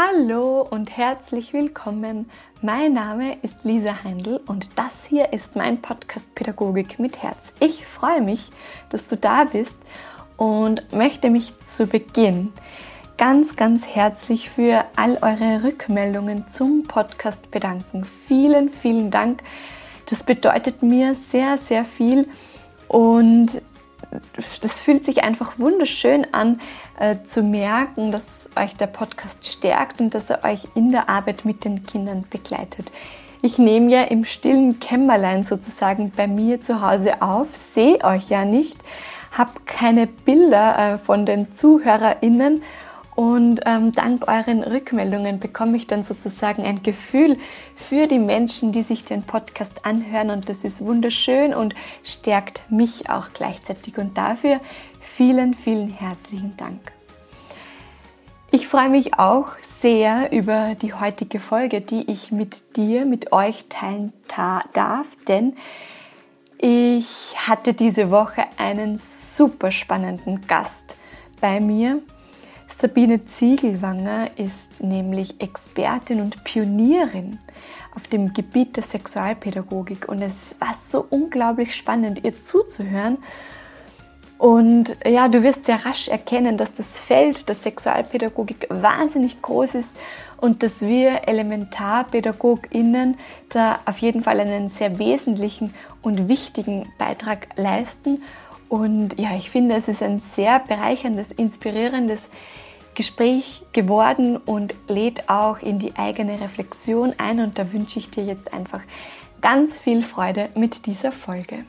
Hallo und herzlich willkommen. Mein Name ist Lisa Heindl und das hier ist mein Podcast Pädagogik mit Herz. Ich freue mich, dass du da bist und möchte mich zu Beginn ganz, ganz herzlich für all eure Rückmeldungen zum Podcast bedanken. Vielen, vielen Dank. Das bedeutet mir sehr, sehr viel und das fühlt sich einfach wunderschön an, äh, zu merken, dass euch der Podcast stärkt und dass er euch in der Arbeit mit den Kindern begleitet. Ich nehme ja im stillen Kämmerlein sozusagen bei mir zu Hause auf, sehe euch ja nicht, habe keine Bilder äh, von den ZuhörerInnen und ähm, dank euren Rückmeldungen bekomme ich dann sozusagen ein Gefühl für die Menschen, die sich den Podcast anhören. Und das ist wunderschön und stärkt mich auch gleichzeitig. Und dafür vielen, vielen herzlichen Dank. Ich freue mich auch sehr über die heutige Folge, die ich mit dir, mit euch teilen darf, denn ich hatte diese Woche einen super spannenden Gast bei mir Sabine Ziegelwanger ist nämlich Expertin und Pionierin auf dem Gebiet der Sexualpädagogik und es war so unglaublich spannend, ihr zuzuhören. Und ja, du wirst sehr rasch erkennen, dass das Feld der Sexualpädagogik wahnsinnig groß ist und dass wir ElementarpädagogInnen da auf jeden Fall einen sehr wesentlichen und wichtigen Beitrag leisten. Und ja, ich finde, es ist ein sehr bereicherndes, inspirierendes Gespräch geworden und lädt auch in die eigene Reflexion ein. Und da wünsche ich dir jetzt einfach ganz viel Freude mit dieser Folge.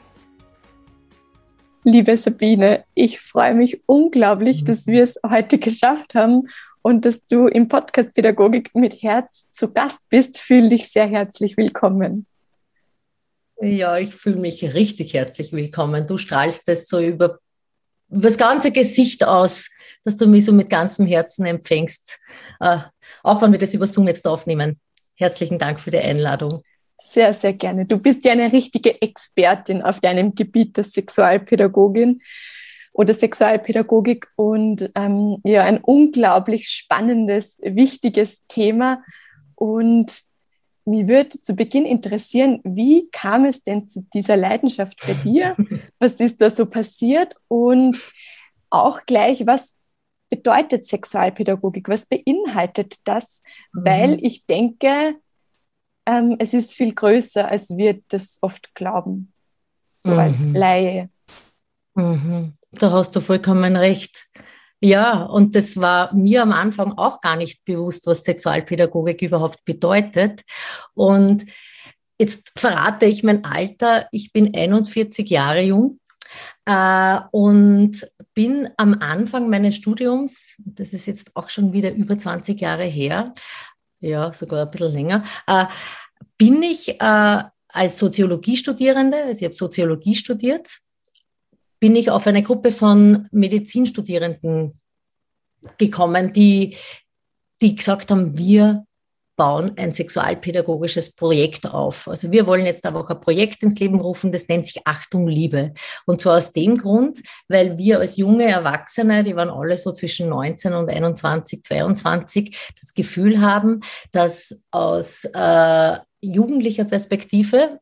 Liebe Sabine, ich freue mich unglaublich, dass wir es heute geschafft haben und dass du im Podcast Pädagogik mit Herz zu Gast bist. Fühle dich sehr herzlich willkommen. Ja, ich fühle mich richtig herzlich willkommen. Du strahlst es so über, über das ganze Gesicht aus dass du mich so mit ganzem Herzen empfängst, äh, auch wenn wir das über Zoom jetzt aufnehmen. Herzlichen Dank für die Einladung. Sehr, sehr gerne. Du bist ja eine richtige Expertin auf deinem Gebiet der Sexualpädagogin oder Sexualpädagogik und ähm, ja, ein unglaublich spannendes, wichtiges Thema. Und mich würde zu Beginn interessieren, wie kam es denn zu dieser Leidenschaft bei dir? Was ist da so passiert? Und auch gleich, was bedeutet Sexualpädagogik? Was beinhaltet das? Mhm. Weil ich denke, ähm, es ist viel größer, als wir das oft glauben, so mhm. als Laie. Mhm. Da hast du vollkommen recht. Ja, und das war mir am Anfang auch gar nicht bewusst, was Sexualpädagogik überhaupt bedeutet. Und jetzt verrate ich mein Alter. Ich bin 41 Jahre jung äh, und bin am Anfang meines Studiums, das ist jetzt auch schon wieder über 20 Jahre her, ja, sogar ein bisschen länger, äh, bin ich äh, als Soziologiestudierende, also ich habe Soziologie studiert, bin ich auf eine Gruppe von Medizinstudierenden gekommen, die, die gesagt haben, wir bauen ein sexualpädagogisches Projekt auf. Also wir wollen jetzt aber auch ein Projekt ins Leben rufen, das nennt sich Achtung Liebe. Und zwar aus dem Grund, weil wir als junge Erwachsene, die waren alle so zwischen 19 und 21, 22, das Gefühl haben, dass aus äh, jugendlicher Perspektive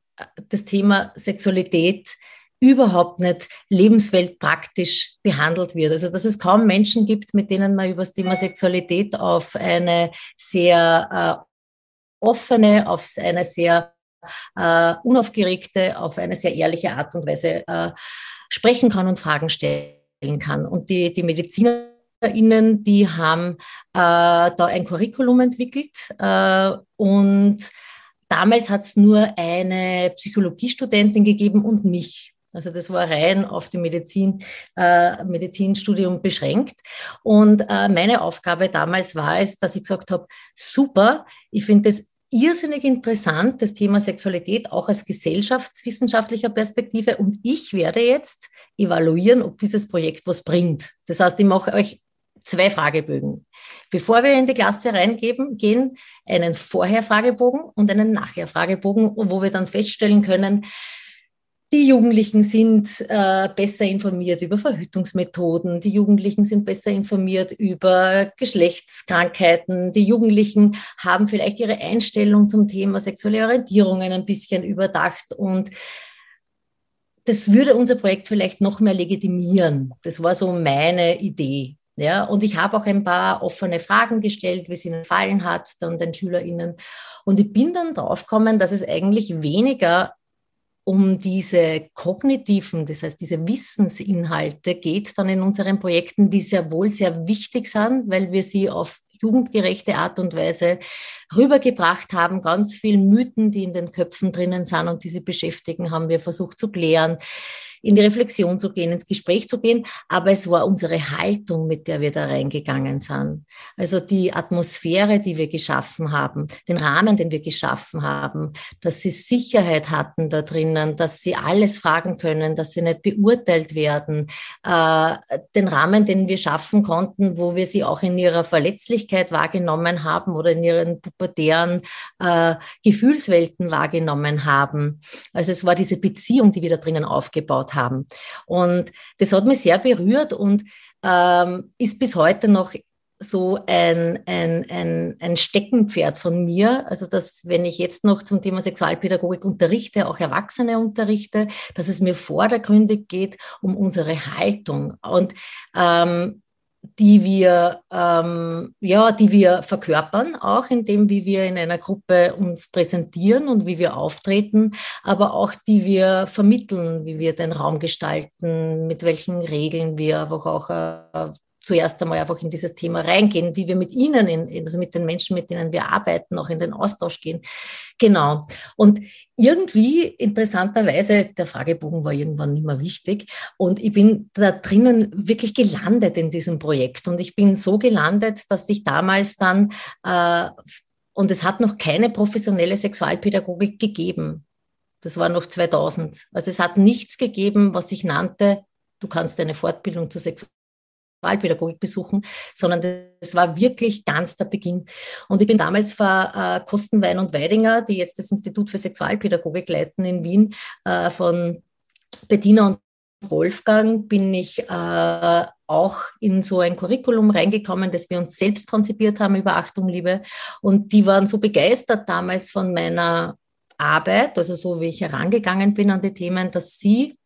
das Thema Sexualität überhaupt nicht lebensweltpraktisch behandelt wird. Also dass es kaum Menschen gibt, mit denen man über das Thema Sexualität auf eine sehr äh, offene, auf eine sehr äh, unaufgeregte, auf eine sehr ehrliche Art und Weise äh, sprechen kann und Fragen stellen kann. Und die, die MedizinerInnen, die haben äh, da ein Curriculum entwickelt äh, und damals hat es nur eine Psychologiestudentin gegeben und mich. Also das war rein auf die Medizin, äh, Medizinstudium beschränkt. Und äh, meine Aufgabe damals war es, dass ich gesagt habe, super, ich finde das irrsinnig interessant, das Thema Sexualität auch aus gesellschaftswissenschaftlicher Perspektive. Und ich werde jetzt evaluieren, ob dieses Projekt was bringt. Das heißt, ich mache euch zwei Fragebögen. Bevor wir in die Klasse reingeben, gehen einen Vorher-Fragebogen und einen Nachher-Fragebogen, wo wir dann feststellen können, die Jugendlichen sind äh, besser informiert über Verhütungsmethoden, die Jugendlichen sind besser informiert über Geschlechtskrankheiten, die Jugendlichen haben vielleicht ihre Einstellung zum Thema sexuelle Orientierungen ein bisschen überdacht und das würde unser Projekt vielleicht noch mehr legitimieren. Das war so meine Idee. Ja, und ich habe auch ein paar offene Fragen gestellt, wie es ihnen gefallen hat, dann den SchülerInnen. Und ich bin dann drauf gekommen, dass es eigentlich weniger um diese kognitiven, das heißt diese Wissensinhalte geht dann in unseren Projekten, die sehr wohl sehr wichtig sind, weil wir sie auf jugendgerechte Art und Weise rübergebracht haben. Ganz viele Mythen, die in den Köpfen drinnen sind und die sie beschäftigen, haben wir versucht zu klären in die Reflexion zu gehen, ins Gespräch zu gehen. Aber es war unsere Haltung, mit der wir da reingegangen sind. Also die Atmosphäre, die wir geschaffen haben, den Rahmen, den wir geschaffen haben, dass sie Sicherheit hatten da drinnen, dass sie alles fragen können, dass sie nicht beurteilt werden, äh, den Rahmen, den wir schaffen konnten, wo wir sie auch in ihrer Verletzlichkeit wahrgenommen haben oder in ihren pubertären äh, Gefühlswelten wahrgenommen haben. Also es war diese Beziehung, die wir da drinnen aufgebaut aufgebaut haben. Und das hat mich sehr berührt und ähm, ist bis heute noch so ein, ein, ein, ein Steckenpferd von mir. Also, dass wenn ich jetzt noch zum Thema Sexualpädagogik unterrichte, auch Erwachsene unterrichte, dass es mir vordergründig geht um unsere Haltung. Und ähm, die wir, ähm, ja, die wir verkörpern, auch in dem, wie wir in einer Gruppe uns präsentieren und wie wir auftreten, aber auch die wir vermitteln, wie wir den Raum gestalten, mit welchen Regeln wir einfach auch äh, zuerst einmal einfach in dieses Thema reingehen, wie wir mit ihnen, in, also mit den Menschen, mit denen wir arbeiten, auch in den Austausch gehen. Genau. Und irgendwie interessanterweise, der Fragebogen war irgendwann nicht mehr wichtig und ich bin da drinnen wirklich gelandet in diesem Projekt und ich bin so gelandet, dass ich damals dann, äh, und es hat noch keine professionelle Sexualpädagogik gegeben. Das war noch 2000. Also es hat nichts gegeben, was ich nannte, du kannst eine Fortbildung zur Sexualität Wahlpädagogik besuchen, sondern das war wirklich ganz der Beginn. Und ich bin damals vor äh, Kostenwein und Weidinger, die jetzt das Institut für Sexualpädagogik leiten in Wien, äh, von Bettina und Wolfgang bin ich äh, auch in so ein Curriculum reingekommen, das wir uns selbst konzipiert haben über Achtung, Liebe. Und die waren so begeistert damals von meiner Arbeit, also so wie ich herangegangen bin an die Themen, dass sie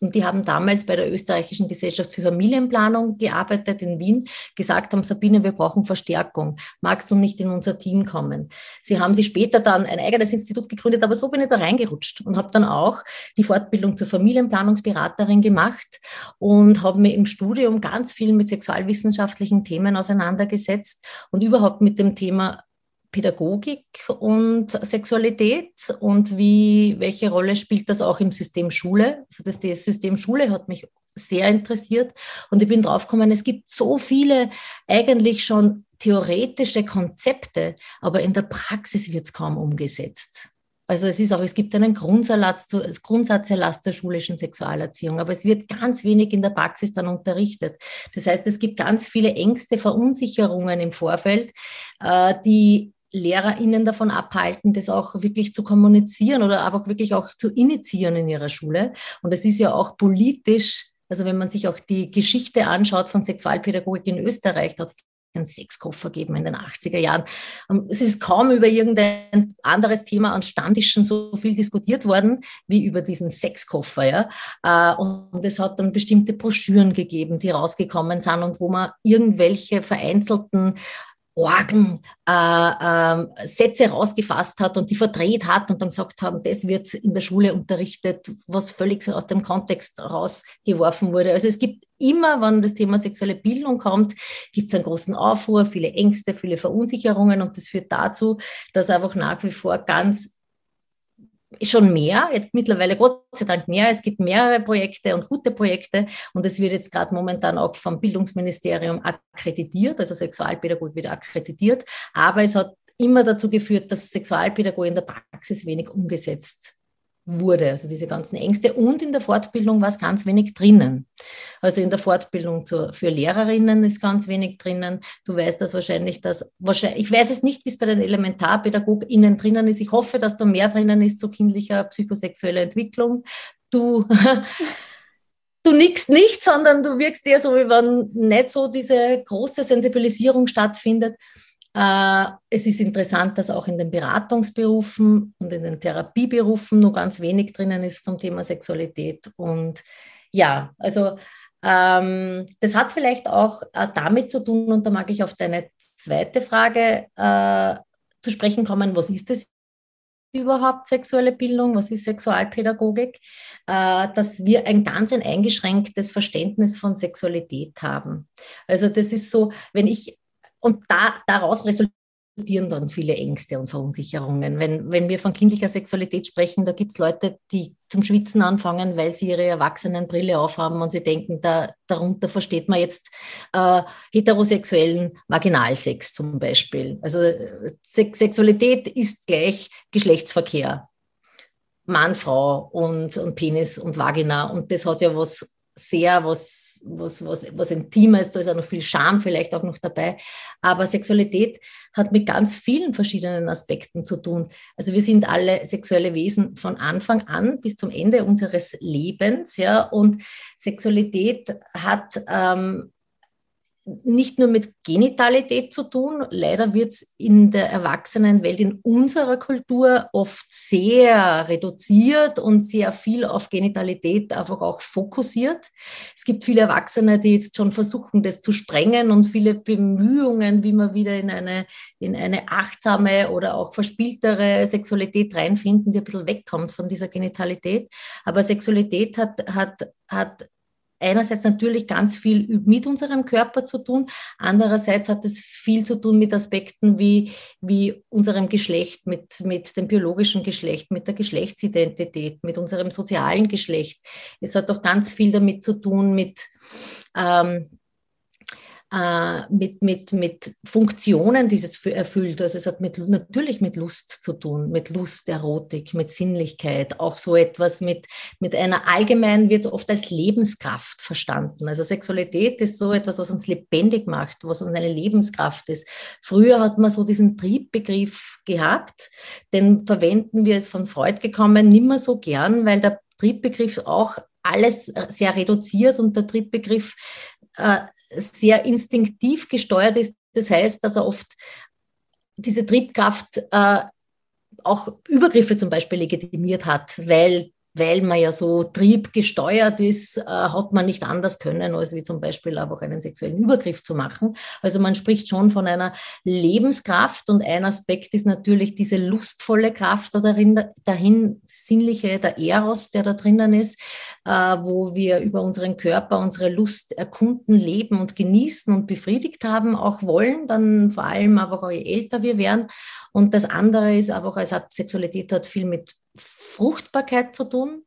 und die haben damals bei der Österreichischen Gesellschaft für Familienplanung gearbeitet in Wien, gesagt haben, Sabine, wir brauchen Verstärkung. Magst du nicht in unser Team kommen? Sie haben sich später dann ein eigenes Institut gegründet, aber so bin ich da reingerutscht und habe dann auch die Fortbildung zur Familienplanungsberaterin gemacht und habe mir im Studium ganz viel mit sexualwissenschaftlichen Themen auseinandergesetzt und überhaupt mit dem Thema Pädagogik und Sexualität und wie, welche Rolle spielt das auch im System Schule? Also das, System Schule hat mich sehr interessiert und ich bin draufgekommen, es gibt so viele eigentlich schon theoretische Konzepte, aber in der Praxis wird es kaum umgesetzt. Also es ist auch, es gibt einen Grundsatz, Grundsatzerlass der schulischen Sexualerziehung, aber es wird ganz wenig in der Praxis dann unterrichtet. Das heißt, es gibt ganz viele Ängste, Verunsicherungen im Vorfeld, äh, die LehrerInnen davon abhalten, das auch wirklich zu kommunizieren oder einfach wirklich auch zu initiieren in ihrer Schule. Und es ist ja auch politisch, also wenn man sich auch die Geschichte anschaut von Sexualpädagogik in Österreich, da hat es einen Sexkoffer gegeben in den 80er Jahren. Ähm, es ist kaum über irgendein anderes Thema an Standischen so viel diskutiert worden wie über diesen Sexkoffer. Ja? Äh, und es hat dann bestimmte Broschüren gegeben, die rausgekommen sind und wo man irgendwelche vereinzelten Orgen äh, äh, Sätze rausgefasst hat und die verdreht hat und dann gesagt haben, das wird in der Schule unterrichtet, was völlig aus dem Kontext rausgeworfen wurde. Also es gibt immer, wenn das Thema sexuelle Bildung kommt, gibt es einen großen Aufruhr, viele Ängste, viele Verunsicherungen und das führt dazu, dass einfach nach wie vor ganz schon mehr, jetzt mittlerweile Gott sei Dank mehr. Es gibt mehrere Projekte und gute Projekte und es wird jetzt gerade momentan auch vom Bildungsministerium akkreditiert, also Sexualpädagogik wird akkreditiert, aber es hat immer dazu geführt, dass Sexualpädagogik in der Praxis wenig umgesetzt wurde, also diese ganzen Ängste. Und in der Fortbildung war es ganz wenig drinnen. Also in der Fortbildung zur, für Lehrerinnen ist ganz wenig drinnen. Du weißt das wahrscheinlich, dass wahrscheinlich, ich weiß es nicht, wie es bei den ElementarpädagogInnen drinnen ist. Ich hoffe, dass da mehr drinnen ist zu kindlicher psychosexueller Entwicklung. du, du nickst nicht, sondern du wirkst eher so, wie wenn nicht so diese große Sensibilisierung stattfindet. Äh, es ist interessant, dass auch in den Beratungsberufen und in den Therapieberufen nur ganz wenig drinnen ist zum Thema Sexualität. Und ja, also ähm, das hat vielleicht auch äh, damit zu tun, und da mag ich auf deine zweite Frage äh, zu sprechen kommen, was ist das überhaupt sexuelle Bildung, was ist Sexualpädagogik, äh, dass wir ein ganz ein eingeschränktes Verständnis von Sexualität haben. Also das ist so, wenn ich, und da, daraus resultiert dann viele Ängste und Verunsicherungen. Wenn, wenn wir von kindlicher Sexualität sprechen, da gibt es Leute, die zum Schwitzen anfangen, weil sie ihre Erwachsenenbrille aufhaben und sie denken, da, darunter versteht man jetzt äh, heterosexuellen Vaginalsex zum Beispiel. Also Se Sexualität ist gleich Geschlechtsverkehr. Mann, Frau und, und Penis und Vagina. Und das hat ja was sehr was, was, was, was Intimes, da ist auch noch viel Scham vielleicht auch noch dabei. Aber Sexualität hat mit ganz vielen verschiedenen Aspekten zu tun. Also wir sind alle sexuelle Wesen von Anfang an bis zum Ende unseres Lebens, ja. Und Sexualität hat ähm, nicht nur mit Genitalität zu tun. Leider wird es in der Erwachsenenwelt, in unserer Kultur oft sehr reduziert und sehr viel auf Genitalität einfach auch fokussiert. Es gibt viele Erwachsene, die jetzt schon versuchen, das zu sprengen und viele Bemühungen, wie man wieder in eine, in eine achtsame oder auch verspieltere Sexualität reinfinden, die ein bisschen wegkommt von dieser Genitalität. Aber Sexualität hat, hat, hat einerseits natürlich ganz viel mit unserem Körper zu tun, andererseits hat es viel zu tun mit Aspekten wie, wie unserem Geschlecht, mit, mit dem biologischen Geschlecht, mit der Geschlechtsidentität, mit unserem sozialen Geschlecht. Es hat auch ganz viel damit zu tun mit ähm, äh, mit, mit, mit Funktionen dieses erfüllt. Also es hat mit, natürlich mit Lust zu tun, mit Lust, Erotik, mit Sinnlichkeit, auch so etwas mit, mit einer allgemeinen, wird es oft als Lebenskraft verstanden. Also Sexualität ist so etwas, was uns lebendig macht, was uns eine Lebenskraft ist. Früher hat man so diesen Triebbegriff gehabt, den verwenden wir, ist von Freud gekommen, nimmer so gern, weil der Triebbegriff auch alles sehr reduziert und der Triebbegriff äh, sehr instinktiv gesteuert ist. Das heißt, dass er oft diese Triebkraft äh, auch Übergriffe zum Beispiel legitimiert hat, weil weil man ja so triebgesteuert ist, äh, hat man nicht anders können, als wie zum Beispiel einfach einen sexuellen Übergriff zu machen. Also man spricht schon von einer Lebenskraft und ein Aspekt ist natürlich diese lustvolle Kraft darin, dahin sinnliche, der Eros, der da drinnen ist, äh, wo wir über unseren Körper unsere Lust erkunden, leben und genießen und befriedigt haben, auch wollen, dann vor allem aber je älter wir werden. Und das andere ist einfach, als Sexualität hat viel mit Fruchtbarkeit zu tun.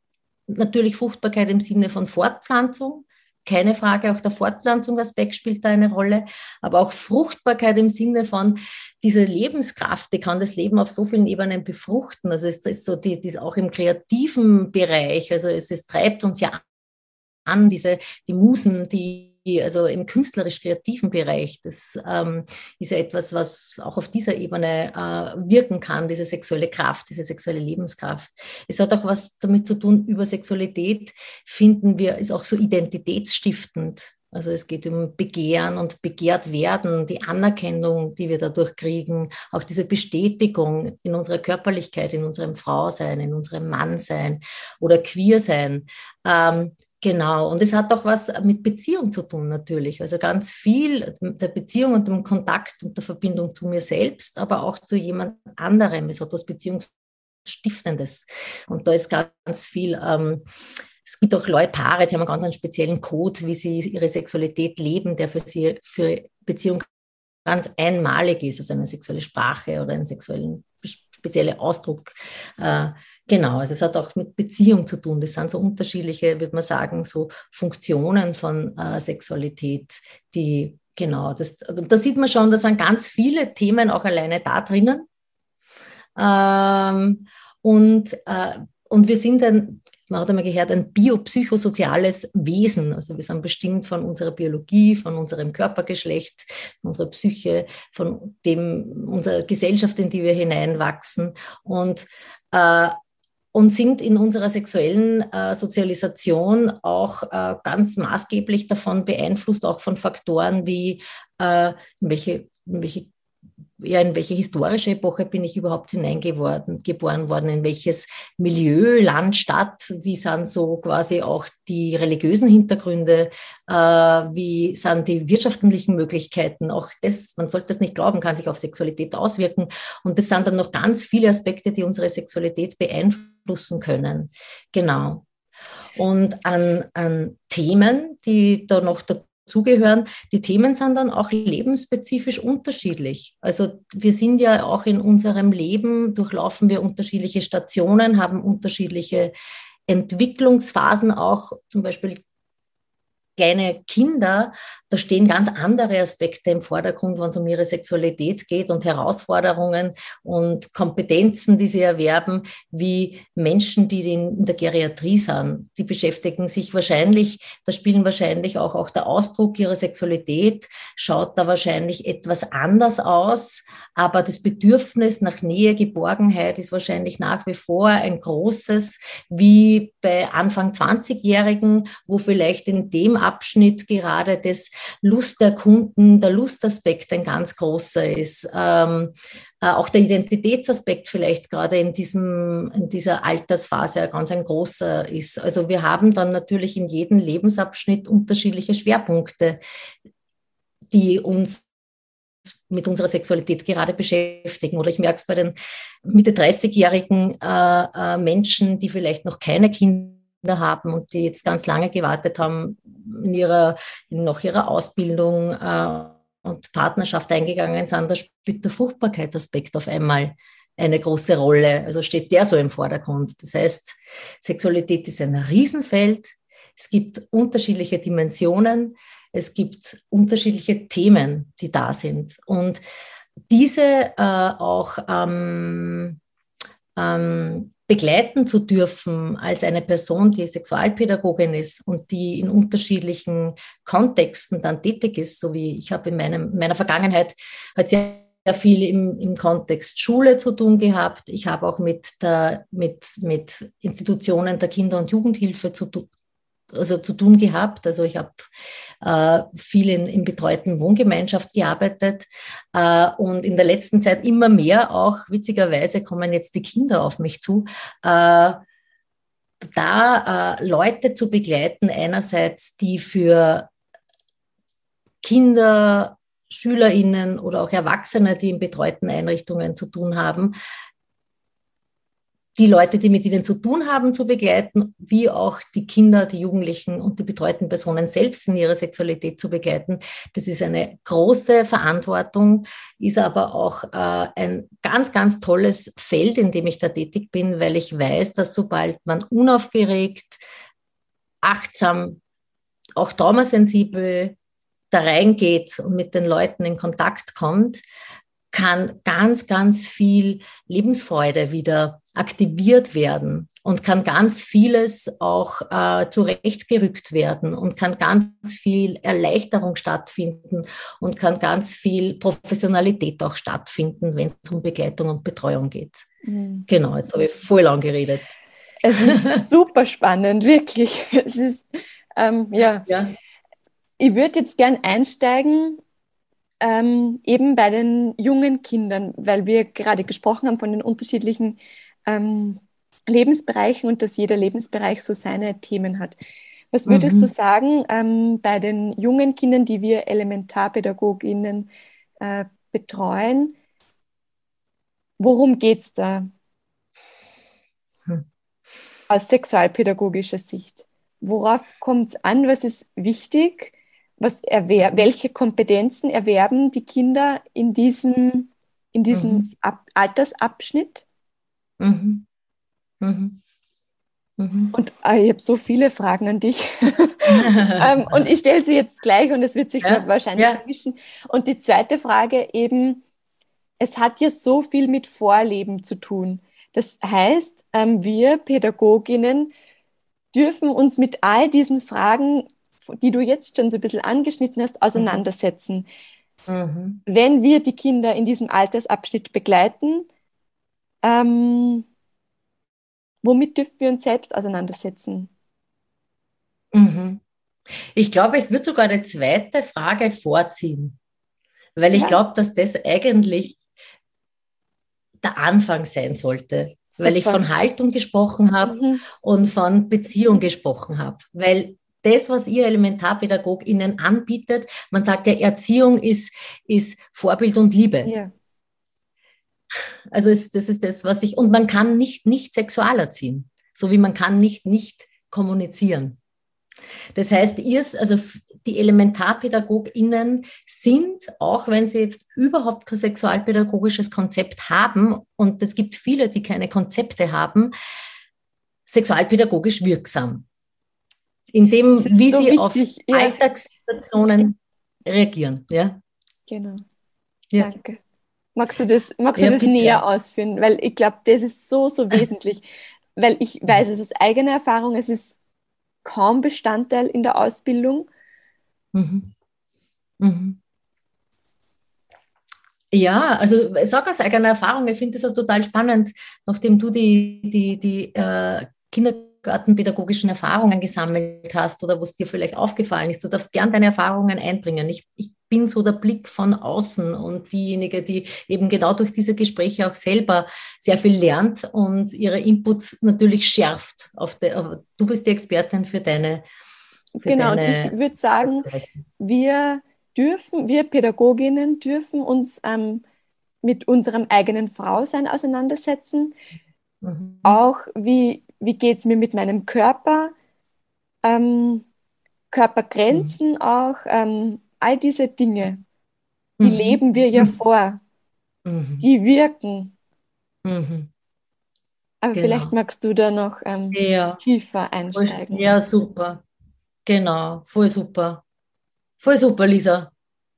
Natürlich Fruchtbarkeit im Sinne von Fortpflanzung. Keine Frage, auch der Fortpflanzungsaspekt spielt da eine Rolle, aber auch Fruchtbarkeit im Sinne von diese Lebenskraft, die kann das Leben auf so vielen Ebenen befruchten. Also es ist so, die, die auch im kreativen Bereich, also es, es treibt uns ja an, diese, die Musen, die also im künstlerisch-kreativen Bereich. Das ähm, ist ja etwas, was auch auf dieser Ebene äh, wirken kann, diese sexuelle Kraft, diese sexuelle Lebenskraft. Es hat auch was damit zu tun, über Sexualität finden wir, ist auch so identitätsstiftend. Also es geht um Begehren und begehrt werden, die Anerkennung, die wir dadurch kriegen, auch diese Bestätigung in unserer Körperlichkeit, in unserem Frausein, in unserem Mannsein oder Queersein. Ähm, Genau, und es hat auch was mit Beziehung zu tun natürlich. Also ganz viel der Beziehung und dem Kontakt und der Verbindung zu mir selbst, aber auch zu jemand anderem. Es hat was Beziehungsstiftendes. Und da ist ganz viel. Ähm, es gibt auch Leute, Paare, die haben einen ganz speziellen Code, wie sie ihre Sexualität leben, der für sie für Beziehung ganz einmalig ist, also eine sexuelle Sprache oder einen sexuellen speziellen Ausdruck. Äh, Genau, also es hat auch mit Beziehung zu tun. Das sind so unterschiedliche, würde man sagen, so Funktionen von äh, Sexualität, die, genau, das, da sieht man schon, da sind ganz viele Themen auch alleine da drinnen. Ähm, und, äh, und wir sind ein, man hat einmal gehört, ein biopsychosoziales Wesen. Also wir sind bestimmt von unserer Biologie, von unserem Körpergeschlecht, von unserer Psyche, von dem, unserer Gesellschaft, in die wir hineinwachsen. Und äh, und sind in unserer sexuellen äh, Sozialisation auch äh, ganz maßgeblich davon beeinflusst, auch von Faktoren wie äh, in welche, in welche ja, in welche historische Epoche bin ich überhaupt hineingeboren worden, in welches Milieu, Land, Stadt, wie sind so quasi auch die religiösen Hintergründe, äh, wie sind die wirtschaftlichen Möglichkeiten, auch das, man sollte das nicht glauben, kann sich auf Sexualität auswirken. Und das sind dann noch ganz viele Aspekte, die unsere Sexualität beeinflussen können. Genau. Und an, an Themen, die da noch dazu zugehören. Die Themen sind dann auch lebensspezifisch unterschiedlich. Also wir sind ja auch in unserem Leben, durchlaufen wir unterschiedliche Stationen, haben unterschiedliche Entwicklungsphasen auch, zum Beispiel kleine Kinder, da stehen ganz andere Aspekte im Vordergrund, wenn es um ihre Sexualität geht und Herausforderungen und Kompetenzen, die sie erwerben, wie Menschen, die in der Geriatrie sind. Die beschäftigen sich wahrscheinlich, da spielen wahrscheinlich auch, auch der Ausdruck ihrer Sexualität, schaut da wahrscheinlich etwas anders aus, aber das Bedürfnis nach Nähe, Geborgenheit ist wahrscheinlich nach wie vor ein großes, wie bei Anfang 20-Jährigen, wo vielleicht in dem Abschnitt gerade das Lust der Kunden, der Lustaspekt ein ganz großer ist. Ähm, äh, auch der Identitätsaspekt vielleicht gerade in, diesem, in dieser Altersphase ein ganz ein großer ist. Also wir haben dann natürlich in jedem Lebensabschnitt unterschiedliche Schwerpunkte, die uns mit unserer Sexualität gerade beschäftigen. Oder ich merke es bei den Mitte 30-jährigen äh, äh, Menschen, die vielleicht noch keine Kinder haben und die jetzt ganz lange gewartet haben, in ihrer, in noch ihrer Ausbildung äh, und Partnerschaft eingegangen sind, da spielt der Fruchtbarkeitsaspekt auf einmal eine große Rolle. Also steht der so im Vordergrund. Das heißt, Sexualität ist ein Riesenfeld. Es gibt unterschiedliche Dimensionen. Es gibt unterschiedliche Themen, die da sind. Und diese äh, auch ähm, ähm, begleiten zu dürfen als eine Person, die Sexualpädagogin ist und die in unterschiedlichen Kontexten dann tätig ist, so wie ich habe in meinem, meiner Vergangenheit halt sehr sehr viel im, im Kontext Schule zu tun gehabt. Ich habe auch mit, der, mit, mit Institutionen der Kinder- und Jugendhilfe zu, also zu tun gehabt. Also ich habe äh, viel in, in betreuten Wohngemeinschaft gearbeitet äh, und in der letzten Zeit immer mehr auch, witzigerweise kommen jetzt die Kinder auf mich zu, äh, da äh, Leute zu begleiten, einerseits, die für Kinder, SchülerInnen oder auch Erwachsene, die in betreuten Einrichtungen zu tun haben, die Leute, die mit ihnen zu tun haben, zu begleiten, wie auch die Kinder, die Jugendlichen und die betreuten Personen selbst in ihrer Sexualität zu begleiten. Das ist eine große Verantwortung, ist aber auch äh, ein ganz, ganz tolles Feld, in dem ich da tätig bin, weil ich weiß, dass sobald man unaufgeregt, achtsam, auch traumasensibel da reingeht und mit den Leuten in Kontakt kommt, kann ganz, ganz viel Lebensfreude wieder aktiviert werden und kann ganz vieles auch äh, zurechtgerückt werden und kann ganz viel Erleichterung stattfinden und kann ganz viel Professionalität auch stattfinden, wenn es um Begleitung und Betreuung geht. Mhm. Genau, jetzt habe ich voll lang geredet. Es ist super spannend, wirklich. Es ist, ähm, ja. ja. Ich würde jetzt gern einsteigen ähm, eben bei den jungen Kindern, weil wir gerade gesprochen haben von den unterschiedlichen ähm, Lebensbereichen und dass jeder Lebensbereich so seine Themen hat. Was würdest mhm. du sagen ähm, bei den jungen Kindern, die wir Elementarpädagoginnen äh, betreuen? Worum geht es da hm. aus sexualpädagogischer Sicht? Worauf kommt es an? Was ist wichtig? Was welche Kompetenzen erwerben die Kinder in diesem, in diesem mhm. Altersabschnitt? Mhm. Mhm. Mhm. Und ah, ich habe so viele Fragen an dich. ähm, und ich stelle sie jetzt gleich und es wird sich ja. wahrscheinlich ja. vermischen. Und die zweite Frage eben, es hat ja so viel mit Vorleben zu tun. Das heißt, ähm, wir Pädagoginnen dürfen uns mit all diesen Fragen, die du jetzt schon so ein bisschen angeschnitten hast, auseinandersetzen. Mhm. Wenn wir die Kinder in diesem Altersabschnitt begleiten, ähm, womit dürfen wir uns selbst auseinandersetzen? Mhm. Ich glaube, ich würde sogar eine zweite Frage vorziehen, weil ich ja. glaube, dass das eigentlich der Anfang sein sollte, Super. weil ich von Haltung gesprochen habe mhm. und von Beziehung gesprochen habe, weil das, was ihr Elementarpädagoginnen anbietet, man sagt ja, Erziehung ist, ist Vorbild und Liebe. Ja. Also ist, das ist das, was ich, und man kann nicht nicht sexual erziehen, so wie man kann nicht nicht kommunizieren. Das heißt, ihr, also die ElementarpädagogInnen sind, auch wenn sie jetzt überhaupt kein sexualpädagogisches Konzept haben, und es gibt viele, die keine Konzepte haben, sexualpädagogisch wirksam. In dem, wie so sie wichtig, auf ja. Alltagssituationen reagieren. Ja? Genau. Ja. Danke. Magst du das, magst du ja, das näher ausführen? Weil ich glaube, das ist so, so wesentlich. Weil ich weiß, es ist eigene Erfahrung, es ist kaum Bestandteil in der Ausbildung. Mhm. Mhm. Ja, also ich sage aus eigener Erfahrung, ich finde das auch total spannend, nachdem du die, die, die äh, Kindergartenpädagogischen Erfahrungen gesammelt hast oder was dir vielleicht aufgefallen ist. Du darfst gern deine Erfahrungen einbringen. Ich, ich bin so der Blick von außen und diejenige, die eben genau durch diese Gespräche auch selber sehr viel lernt und ihre Inputs natürlich schärft. De, du bist die Expertin für deine. Für genau, deine ich würde sagen, wir dürfen, wir Pädagoginnen dürfen uns ähm, mit unserem eigenen Frausein auseinandersetzen. Mhm. Auch wie, wie geht es mir mit meinem Körper, ähm, Körpergrenzen mhm. auch, ähm, all diese Dinge, die mhm. leben wir ja mhm. vor. Mhm. Die wirken. Mhm. Aber genau. vielleicht magst du da noch ähm, ja. tiefer einsteigen. Ja, super. Genau, voll super. Voll super, Lisa.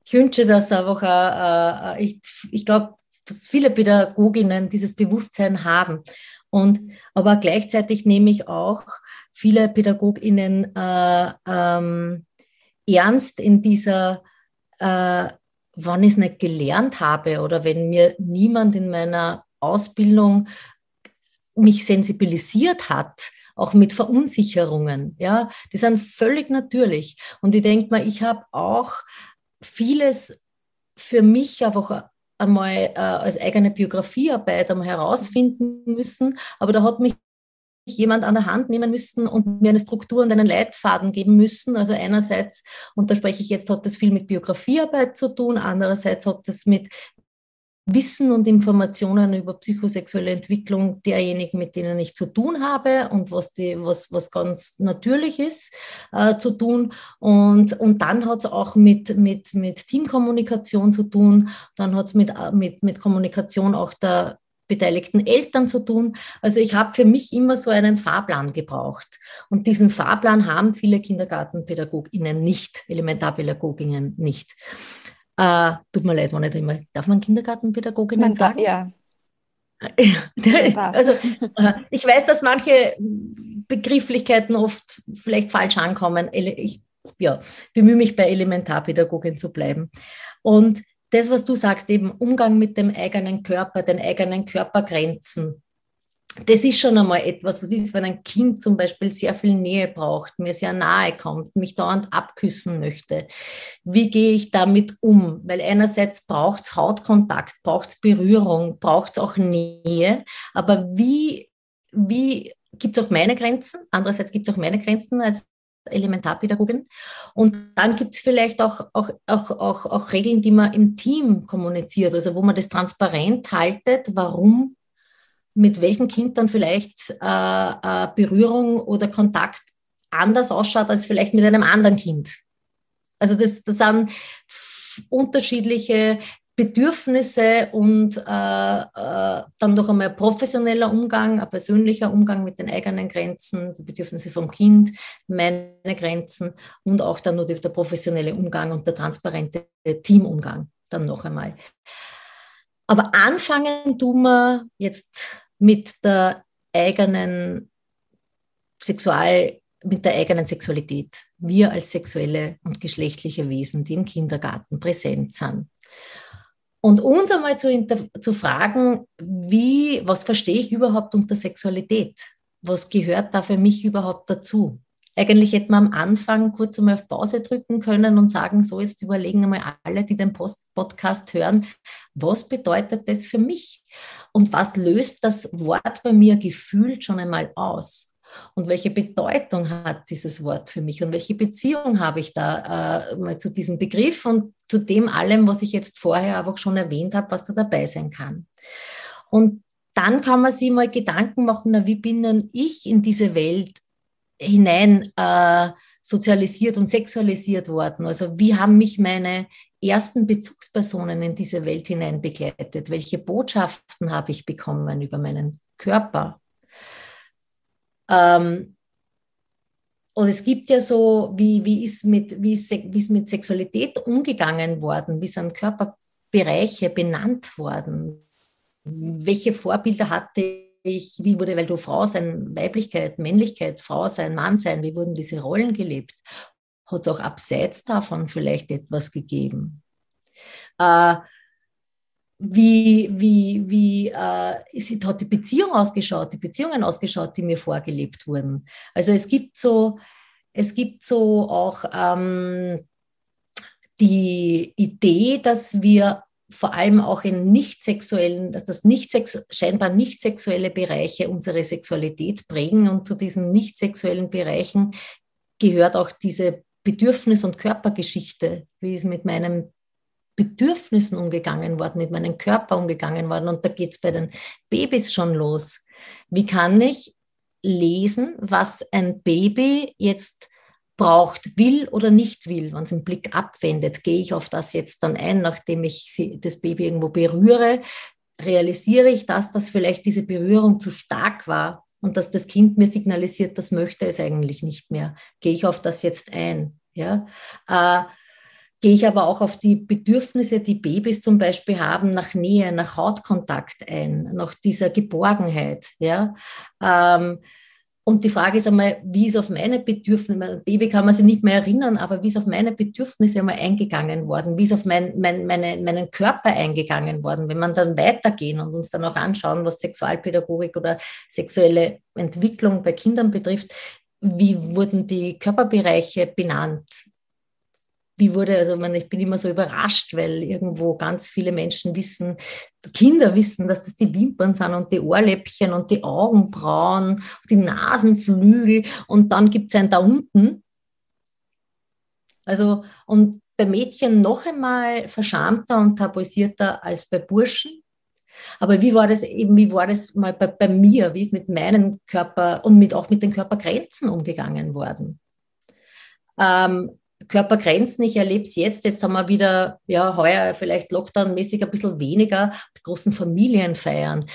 Ich wünsche das einfach, äh, äh, ich, ich glaube, dass viele Pädagoginnen dieses Bewusstsein haben. Und aber gleichzeitig nehme ich auch viele PädagogInnen äh, ähm, ernst in dieser, äh, wann ich es nicht gelernt habe oder wenn mir niemand in meiner Ausbildung mich sensibilisiert hat, auch mit Verunsicherungen. Ja, die sind völlig natürlich. Und ich denke mal, ich habe auch vieles für mich einfach einmal äh, als eigene Biografiearbeit einmal herausfinden müssen. Aber da hat mich jemand an der Hand nehmen müssen und mir eine Struktur und einen Leitfaden geben müssen. Also einerseits, und da spreche ich jetzt, hat das viel mit Biografiearbeit zu tun, andererseits hat das mit Wissen und Informationen über psychosexuelle Entwicklung derjenigen, mit denen ich zu tun habe und was, die, was, was ganz natürlich ist, äh, zu tun. Und, und dann hat es auch mit, mit, mit Teamkommunikation zu tun. Dann hat es mit, mit, mit Kommunikation auch der beteiligten Eltern zu tun. Also ich habe für mich immer so einen Fahrplan gebraucht. Und diesen Fahrplan haben viele Kindergartenpädagoginnen nicht, Elementarpädagoginnen nicht. Äh, tut mir leid, wenn ich immer, darf man Kindergartenpädagoginnen man sagen? Ja. also äh, ich weiß, dass manche Begrifflichkeiten oft vielleicht falsch ankommen. Ich ja, bemühe mich bei Elementarpädagogin zu bleiben. Und das, was du sagst, eben Umgang mit dem eigenen Körper, den eigenen Körpergrenzen, das ist schon einmal etwas, was ist, wenn ein Kind zum Beispiel sehr viel Nähe braucht, mir sehr nahe kommt, mich dauernd abküssen möchte. Wie gehe ich damit um? Weil einerseits braucht es Hautkontakt, braucht es Berührung, braucht es auch Nähe. Aber wie, wie gibt es auch meine Grenzen? Andererseits gibt es auch meine Grenzen als Elementarpädagogin. Und dann gibt es vielleicht auch, auch, auch, auch, auch Regeln, die man im Team kommuniziert, also wo man das transparent haltet, warum, mit welchem Kind dann vielleicht äh, äh, Berührung oder Kontakt anders ausschaut als vielleicht mit einem anderen Kind. Also das, das sind unterschiedliche Bedürfnisse und äh, äh, dann noch einmal professioneller Umgang, ein persönlicher Umgang mit den eigenen Grenzen, die Bedürfnisse vom Kind, meine Grenzen und auch dann nur der professionelle Umgang und der transparente Teamumgang dann noch einmal. Aber anfangen tun wir jetzt mit der eigenen Sexual, mit der eigenen Sexualität. Wir als sexuelle und geschlechtliche Wesen, die im Kindergarten präsent sind. Und uns einmal zu, zu fragen, wie, was verstehe ich überhaupt unter Sexualität? was gehört da für mich überhaupt dazu? Eigentlich hätte man am Anfang kurz einmal auf Pause drücken können und sagen, so jetzt überlegen einmal alle, die den Post Podcast hören, was bedeutet das für mich? Und was löst das Wort bei mir gefühlt schon einmal aus? Und welche Bedeutung hat dieses Wort für mich? Und welche Beziehung habe ich da äh, mal zu diesem Begriff und zu dem allem, was ich jetzt vorher aber schon erwähnt habe, was da dabei sein kann? Und dann kann man sich mal Gedanken machen, na, wie bin denn ich in diese Welt hinein äh, sozialisiert und sexualisiert worden? Also wie haben mich meine ersten Bezugspersonen in diese Welt hinein begleitet? Welche Botschaften habe ich bekommen über meinen Körper? Ähm, und es gibt ja so, wie, wie, ist mit, wie, ist, wie ist mit Sexualität umgegangen worden? Wie sind Körperbereiche benannt worden? Welche Vorbilder hatte ich, wie wurde, weil du Frau sein, Weiblichkeit, Männlichkeit, Frau sein, Mann sein, wie wurden diese Rollen gelebt? Hat es auch abseits davon vielleicht etwas gegeben? Äh, wie, wie, wie äh, ist, hat die Beziehung ausgeschaut, die Beziehungen ausgeschaut, die mir vorgelebt wurden? Also es gibt so, es gibt so auch ähm, die Idee, dass wir vor allem auch in nicht sexuellen, dass das nicht scheinbar nicht sexuelle Bereiche unsere Sexualität prägen und zu diesen nicht sexuellen Bereichen gehört auch diese Bedürfnis- und Körpergeschichte, wie es mit meinen Bedürfnissen umgegangen worden, mit meinem Körper umgegangen worden. Und da geht es bei den Babys schon los. Wie kann ich lesen, was ein Baby jetzt braucht, will oder nicht will, wenn es den Blick abwendet, gehe ich auf das jetzt dann ein, nachdem ich das Baby irgendwo berühre, realisiere ich das, dass vielleicht diese Berührung zu stark war und dass das Kind mir signalisiert, das möchte es eigentlich nicht mehr. Gehe ich auf das jetzt ein? Ja? Äh, gehe ich aber auch auf die Bedürfnisse, die Babys zum Beispiel haben, nach Nähe, nach Hautkontakt ein, nach dieser Geborgenheit. Ja? Ähm, und die Frage ist einmal, wie ist auf meine Bedürfnisse, Baby kann man sich nicht mehr erinnern, aber wie ist auf meine Bedürfnisse einmal eingegangen worden? Wie ist auf mein, mein, meine, meinen Körper eingegangen worden? Wenn man dann weitergehen und uns dann auch anschauen, was Sexualpädagogik oder sexuelle Entwicklung bei Kindern betrifft, wie wurden die Körperbereiche benannt? Wie wurde, also man, ich bin immer so überrascht, weil irgendwo ganz viele Menschen wissen, Kinder wissen, dass das die Wimpern sind und die Ohrläppchen und die Augenbrauen, die Nasenflügel und dann gibt es ein da unten. Also, und bei Mädchen noch einmal verschamter und tabuisierter als bei Burschen. Aber wie war das eben, wie war das mal bei, bei mir, wie ist mit meinem Körper und mit, auch mit den Körpergrenzen umgegangen worden? Ähm, Körpergrenzen. Ich erlebe es jetzt. Jetzt haben wir wieder, ja, heuer vielleicht Lockdown-mäßig ein bisschen weniger großen Familienfeiern.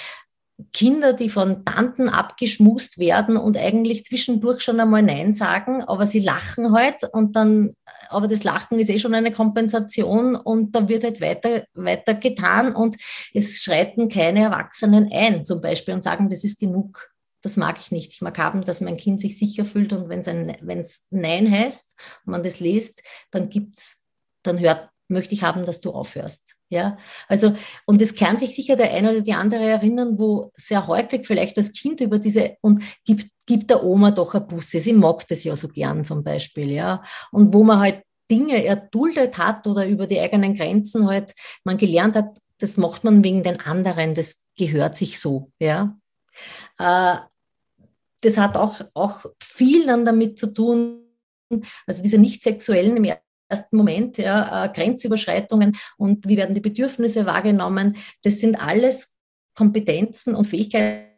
Kinder, die von Tanten abgeschmust werden und eigentlich zwischendurch schon einmal Nein sagen, aber sie lachen halt und dann, aber das Lachen ist eh schon eine Kompensation und da wird halt weiter, weiter getan und es schreiten keine Erwachsenen ein zum Beispiel und sagen, das ist genug das mag ich nicht. Ich mag haben, dass mein Kind sich sicher fühlt und wenn es Nein heißt und man das liest, dann gibt's, dann hört, möchte ich haben, dass du aufhörst. Ja, also, und es kann sich sicher der eine oder die andere erinnern, wo sehr häufig vielleicht das Kind über diese und gibt, gibt der Oma doch ein Busse. Sie mag das ja so gern zum Beispiel, ja. Und wo man halt Dinge erduldet hat oder über die eigenen Grenzen halt man gelernt hat, das macht man wegen den anderen, das gehört sich so, ja. Äh, das hat auch, auch viel dann damit zu tun, also diese nicht sexuellen im ersten Moment, ja, äh, Grenzüberschreitungen und wie werden die Bedürfnisse wahrgenommen, das sind alles Kompetenzen und Fähigkeiten,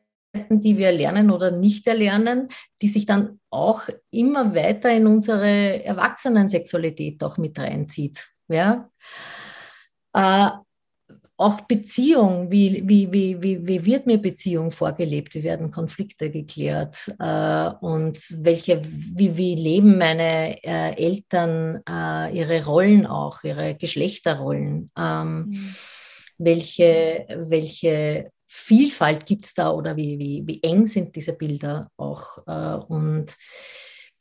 die wir lernen oder nicht erlernen, die sich dann auch immer weiter in unsere Erwachsenensexualität auch mit reinzieht. Ja? Auch Beziehung, wie, wie, wie, wie, wie wird mir Beziehung vorgelebt? Wie werden Konflikte geklärt? Äh, und welche, wie, wie leben meine äh, Eltern äh, ihre Rollen auch, ihre Geschlechterrollen? Ähm, mhm. welche, welche Vielfalt gibt es da oder wie, wie, wie eng sind diese Bilder auch? Äh, und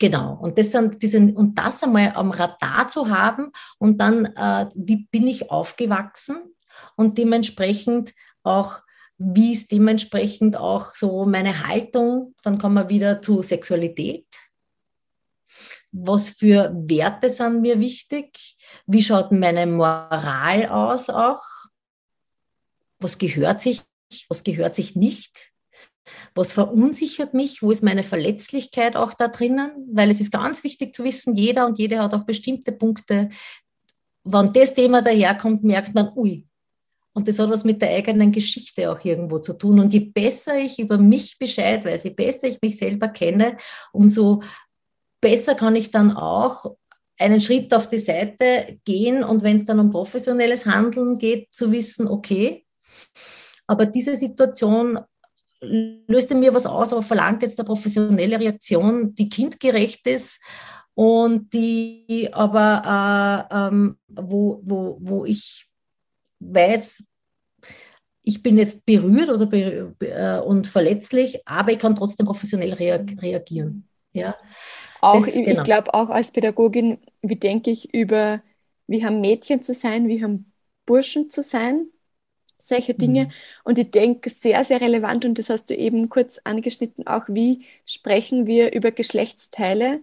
Genau, und das, sind diese, und das einmal am Radar zu haben und dann, äh, wie bin ich aufgewachsen? Und dementsprechend auch, wie ist dementsprechend auch so meine Haltung? Dann kommen wir wieder zu Sexualität. Was für Werte sind mir wichtig? Wie schaut meine Moral aus auch? Was gehört sich, was gehört sich nicht? Was verunsichert mich? Wo ist meine Verletzlichkeit auch da drinnen? Weil es ist ganz wichtig zu wissen, jeder und jede hat auch bestimmte Punkte. Wenn das Thema daherkommt, merkt man, ui, und das hat was mit der eigenen Geschichte auch irgendwo zu tun. Und je besser ich über mich Bescheid weiß, je besser ich mich selber kenne, umso besser kann ich dann auch einen Schritt auf die Seite gehen und wenn es dann um professionelles Handeln geht, zu wissen, okay, aber diese Situation löst in mir was aus, aber verlangt jetzt eine professionelle Reaktion, die kindgerecht ist und die aber, äh, ähm, wo, wo, wo ich weiß, ich bin jetzt berührt oder be äh, und verletzlich, aber ich kann trotzdem professionell rea reagieren. Ja. Auch, das, ich, genau. ich glaube auch als Pädagogin, wie denke ich über, wie haben Mädchen zu sein, wie haben Burschen zu sein, solche Dinge. Mhm. Und ich denke, sehr, sehr relevant, und das hast du eben kurz angeschnitten, auch wie sprechen wir über Geschlechtsteile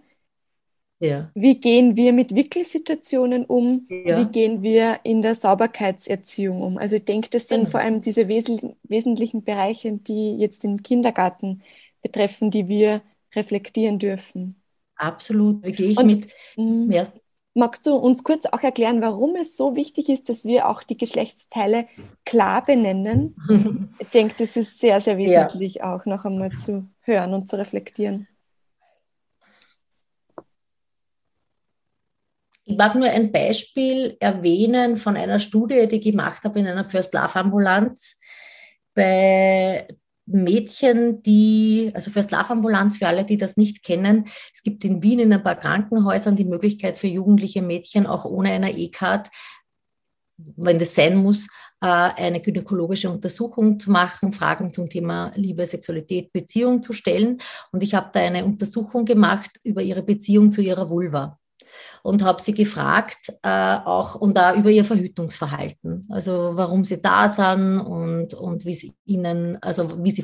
ja. Wie gehen wir mit Wickelsituationen um? Ja. Wie gehen wir in der Sauberkeitserziehung um? Also ich denke, das sind genau. vor allem diese wesentlich, wesentlichen Bereiche, die jetzt den Kindergarten betreffen, die wir reflektieren dürfen. Absolut, wie gehe ich Und, mit? Mhm. Ja. Magst du uns kurz auch erklären, warum es so wichtig ist, dass wir auch die Geschlechtsteile klar benennen? ich denke, das ist sehr, sehr wesentlich ja. auch noch einmal zu hören und zu reflektieren. Ich mag nur ein Beispiel erwähnen von einer Studie, die ich gemacht habe in einer First Love Ambulanz bei Mädchen, die, also First Love Ambulanz für alle, die das nicht kennen, es gibt in Wien in ein paar Krankenhäusern die Möglichkeit für jugendliche Mädchen auch ohne einer E-Card, wenn das sein muss, äh, eine gynäkologische Untersuchung zu machen, Fragen zum Thema Liebe, Sexualität, Beziehung zu stellen. Und ich habe da eine Untersuchung gemacht über ihre Beziehung zu ihrer Vulva und habe sie gefragt, äh, auch und da über ihr Verhütungsverhalten, also warum sie da sind und, und wie sie ihnen, also wie sie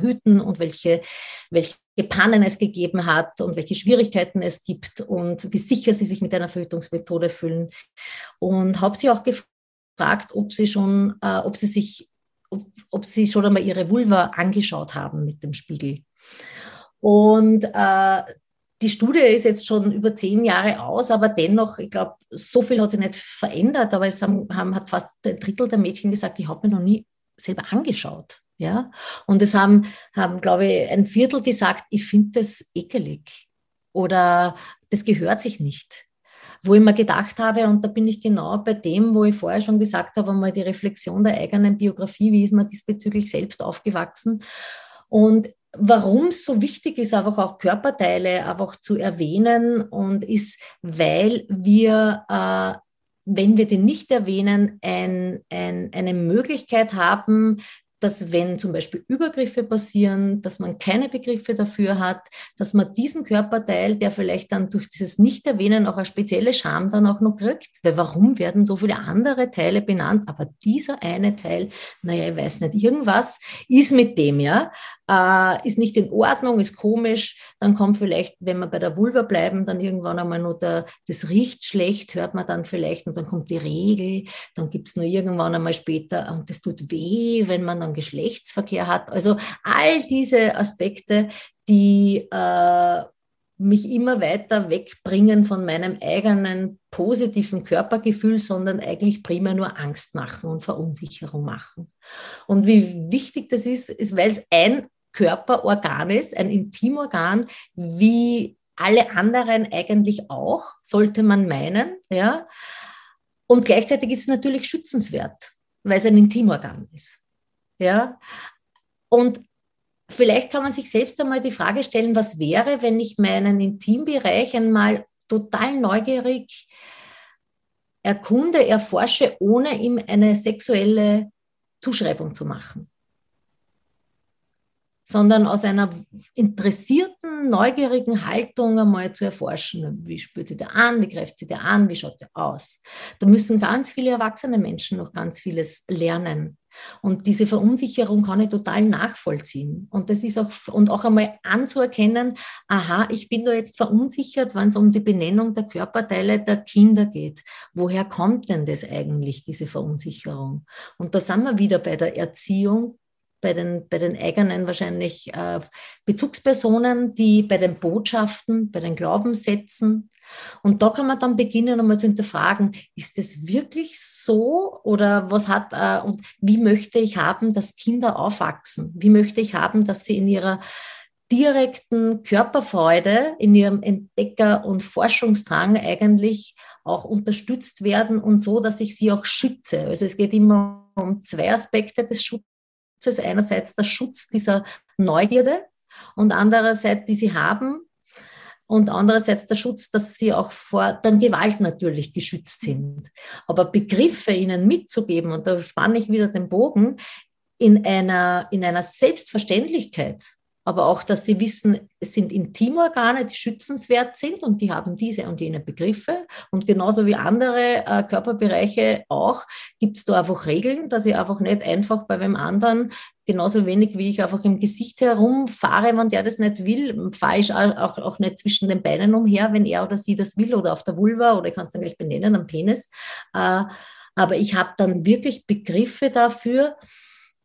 verhüten und welche, welche Pannen es gegeben hat und welche Schwierigkeiten es gibt und wie sicher sie sich mit einer Verhütungsmethode fühlen. Und habe sie auch gefragt, ob sie schon, äh, ob sie sich, ob, ob sie schon einmal ihre Vulva angeschaut haben mit dem Spiegel. Und äh, die Studie ist jetzt schon über zehn Jahre aus, aber dennoch, ich glaube, so viel hat sich nicht verändert. Aber es haben, haben hat fast ein Drittel der Mädchen gesagt, ich habe mir noch nie selber angeschaut. Ja? Und es haben, haben, glaube ich, ein Viertel gesagt, ich finde das ekelig oder das gehört sich nicht. Wo ich mir gedacht habe, und da bin ich genau bei dem, wo ich vorher schon gesagt habe, einmal die Reflexion der eigenen Biografie, wie ist man diesbezüglich selbst aufgewachsen. Und warum es so wichtig ist, einfach auch Körperteile einfach zu erwähnen und ist, weil wir, äh, wenn wir den nicht erwähnen, ein, ein, eine Möglichkeit haben, dass wenn zum Beispiel Übergriffe passieren, dass man keine Begriffe dafür hat, dass man diesen Körperteil, der vielleicht dann durch dieses Nicht-Erwähnen auch eine spezielle Scham dann auch noch kriegt, weil warum werden so viele andere Teile benannt, aber dieser eine Teil, naja, ich weiß nicht, irgendwas ist mit dem, ja, äh, ist nicht in Ordnung, ist komisch, dann kommt vielleicht, wenn wir bei der Vulva bleiben, dann irgendwann einmal nur der, das riecht schlecht, hört man dann vielleicht und dann kommt die Regel, dann gibt es nur irgendwann einmal später und das tut weh, wenn man dann Geschlechtsverkehr hat. Also all diese Aspekte, die äh, mich immer weiter wegbringen von meinem eigenen positiven Körpergefühl, sondern eigentlich primär nur Angst machen und Verunsicherung machen. Und wie wichtig das ist, ist, weil es ein Körperorgan ist, ein Intimorgan, wie alle anderen eigentlich auch, sollte man meinen, ja. Und gleichzeitig ist es natürlich schützenswert, weil es ein Intimorgan ist. Ja? Und vielleicht kann man sich selbst einmal die Frage stellen, was wäre, wenn ich meinen Intimbereich einmal total neugierig erkunde, erforsche, ohne ihm eine sexuelle Zuschreibung zu machen sondern aus einer interessierten, neugierigen Haltung einmal zu erforschen. Wie spürt sie der an? Wie greift sie der an? Wie schaut der aus? Da müssen ganz viele erwachsene Menschen noch ganz vieles lernen. Und diese Verunsicherung kann ich total nachvollziehen. Und das ist auch, und auch einmal anzuerkennen, aha, ich bin da jetzt verunsichert, wenn es um die Benennung der Körperteile der Kinder geht. Woher kommt denn das eigentlich, diese Verunsicherung? Und da sind wir wieder bei der Erziehung bei den, bei den eigenen wahrscheinlich äh, Bezugspersonen, die bei den Botschaften, bei den Glaubenssätzen. Und da kann man dann beginnen, einmal zu hinterfragen, ist es wirklich so oder was hat, äh, und wie möchte ich haben, dass Kinder aufwachsen? Wie möchte ich haben, dass sie in ihrer direkten Körperfreude, in ihrem Entdecker- und Forschungsdrang eigentlich auch unterstützt werden und so, dass ich sie auch schütze. Also es geht immer um zwei Aspekte des Schutzes Schutzes. Einerseits der Schutz dieser Neugierde und andererseits, die sie haben. Und andererseits der Schutz, dass sie auch vor der Gewalt natürlich geschützt sind. Aber Begriffe ihnen mitzugeben, und da spanne ich wieder den Bogen, in einer, in einer Selbstverständlichkeit, aber auch, dass sie wissen, es sind Intimorgane, die schützenswert sind und die haben diese und jene Begriffe. Und genauso wie andere äh, Körperbereiche auch, gibt es da einfach Regeln, dass ich einfach nicht einfach bei wem anderen genauso wenig wie ich einfach im Gesicht herumfahre, wenn der das nicht will, fahre ich auch, auch nicht zwischen den Beinen umher, wenn er oder sie das will oder auf der Vulva oder ich kann es dann gleich benennen, am Penis. Äh, aber ich habe dann wirklich Begriffe dafür,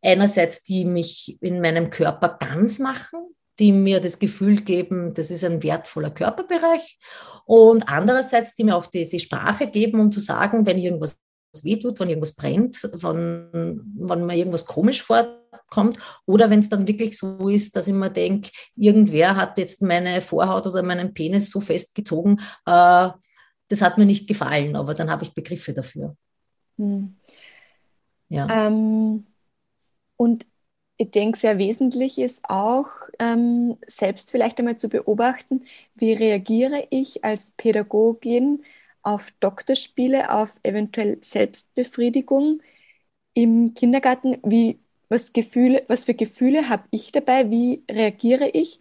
einerseits, die mich in meinem Körper ganz machen, die mir das Gefühl geben, das ist ein wertvoller Körperbereich und andererseits, die mir auch die, die Sprache geben, um zu sagen, wenn irgendwas wehtut, wenn irgendwas brennt, wenn, wenn mir irgendwas komisch vorkommt oder wenn es dann wirklich so ist, dass ich mir denke, irgendwer hat jetzt meine Vorhaut oder meinen Penis so festgezogen, äh, das hat mir nicht gefallen, aber dann habe ich Begriffe dafür. Hm. Ja. Ähm, und ich denke, sehr wesentlich ist auch, ähm, selbst vielleicht einmal zu beobachten, wie reagiere ich als Pädagogin auf Doktorspiele, auf eventuell Selbstbefriedigung im Kindergarten, wie, was, Gefühle, was für Gefühle habe ich dabei, wie reagiere ich?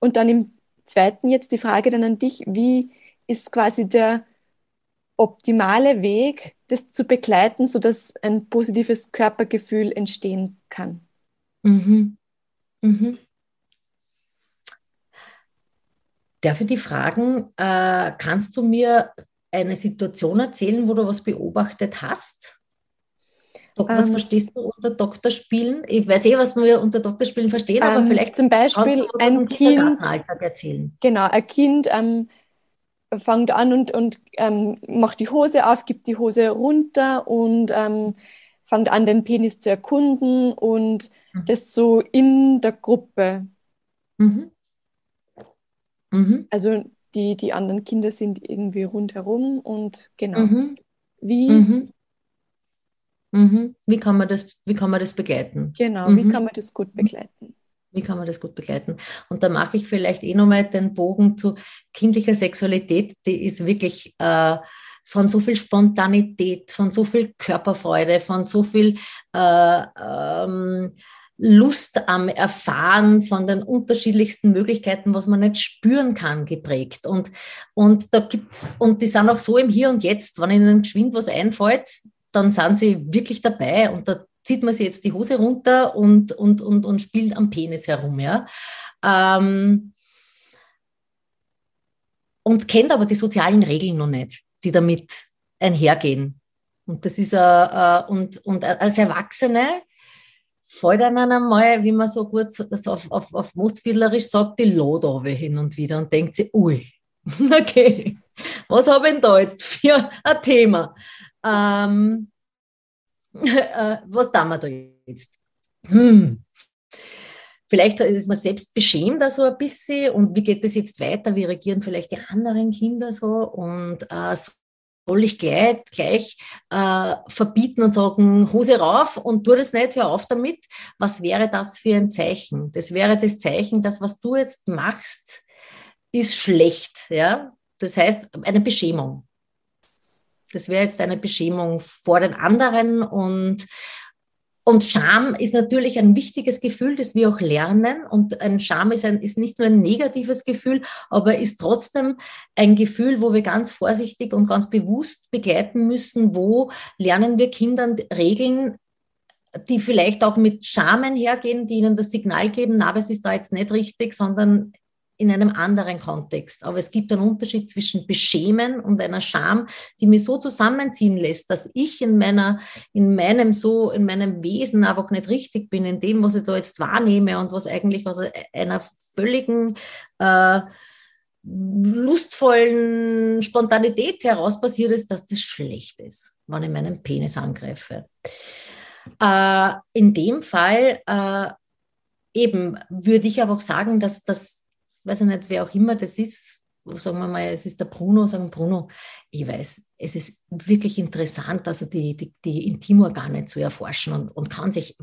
Und dann im zweiten jetzt die Frage dann an dich, wie ist quasi der optimale Weg, das zu begleiten, sodass ein positives Körpergefühl entstehen kann. Mhm. Mhm. Darf ich die fragen, äh, kannst du mir eine Situation erzählen, wo du was beobachtet hast? Was ähm, verstehst du unter Doktorspielen? Ich weiß eh, was wir unter Doktorspielen verstehen, aber ähm, vielleicht zum Beispiel ein Kind. Erzählen. Genau, ein Kind ähm, fängt an und, und ähm, macht die Hose auf, gibt die Hose runter und ähm, fängt an, den Penis zu erkunden und mhm. das so in der Gruppe. Mhm. Mhm. Also die, die anderen Kinder sind irgendwie rundherum und genau. Mhm. Wie, mhm. Mhm. Wie, kann man das, wie kann man das begleiten? Genau, wie kann man das gut begleiten? Wie kann man das gut begleiten? Und da mache ich vielleicht eh nochmal den Bogen zu kindlicher Sexualität. Die ist wirklich äh, von so viel Spontanität, von so viel Körperfreude, von so viel äh, ähm, Lust am Erfahren von den unterschiedlichsten Möglichkeiten, was man nicht spüren kann, geprägt. Und, und da gibt's, und die sind auch so im Hier und Jetzt, wenn ihnen geschwind was einfällt, dann sind sie wirklich dabei und da zieht man sich jetzt die Hose runter und, und, und, und spielt am Penis herum. Ja? Ähm, und kennt aber die sozialen Regeln noch nicht, die damit einhergehen. Und das ist, äh, äh und, und als Erwachsene fällt einem einmal, wie man so gut auf, auf, auf Mostfiedlerisch sagt, die Lode hin und wieder und denkt sich, ui, okay, was habe ich denn da jetzt für ein Thema? Ähm, äh, was tun wir da jetzt? Hm. Vielleicht ist man selbst beschämt so ein bisschen und wie geht das jetzt weiter? Wie reagieren vielleicht die anderen Kinder so? Und äh, soll ich gleich, gleich äh, verbieten und sagen, Hose rauf und tu das nicht, hör auf damit. Was wäre das für ein Zeichen? Das wäre das Zeichen, dass was du jetzt machst, ist schlecht. Ja? Das heißt, eine Beschämung. Das wäre jetzt eine Beschämung vor den anderen und und Scham ist natürlich ein wichtiges Gefühl, das wir auch lernen. Und ein Scham ist, ein, ist nicht nur ein negatives Gefühl, aber ist trotzdem ein Gefühl, wo wir ganz vorsichtig und ganz bewusst begleiten müssen, wo lernen wir Kindern Regeln die vielleicht auch mit Schamen hergehen, die ihnen das Signal geben, na, das ist da jetzt nicht richtig, sondern in einem anderen Kontext. Aber es gibt einen Unterschied zwischen Beschämen und einer Scham, die mich so zusammenziehen lässt, dass ich in meiner, in meinem so, in meinem Wesen einfach nicht richtig bin, in dem, was ich da jetzt wahrnehme und was eigentlich aus einer völligen äh, lustvollen Spontanität heraus passiert ist, dass das schlecht ist, wenn ich meinen Penis angreife. Äh, in dem Fall äh, eben würde ich aber auch sagen, dass das, weiß ich nicht, wer auch immer das ist, sagen wir mal, es ist der Bruno, sagen Bruno, ich weiß, es ist wirklich interessant, also die, die, die Intimorgane zu erforschen und, und kann sich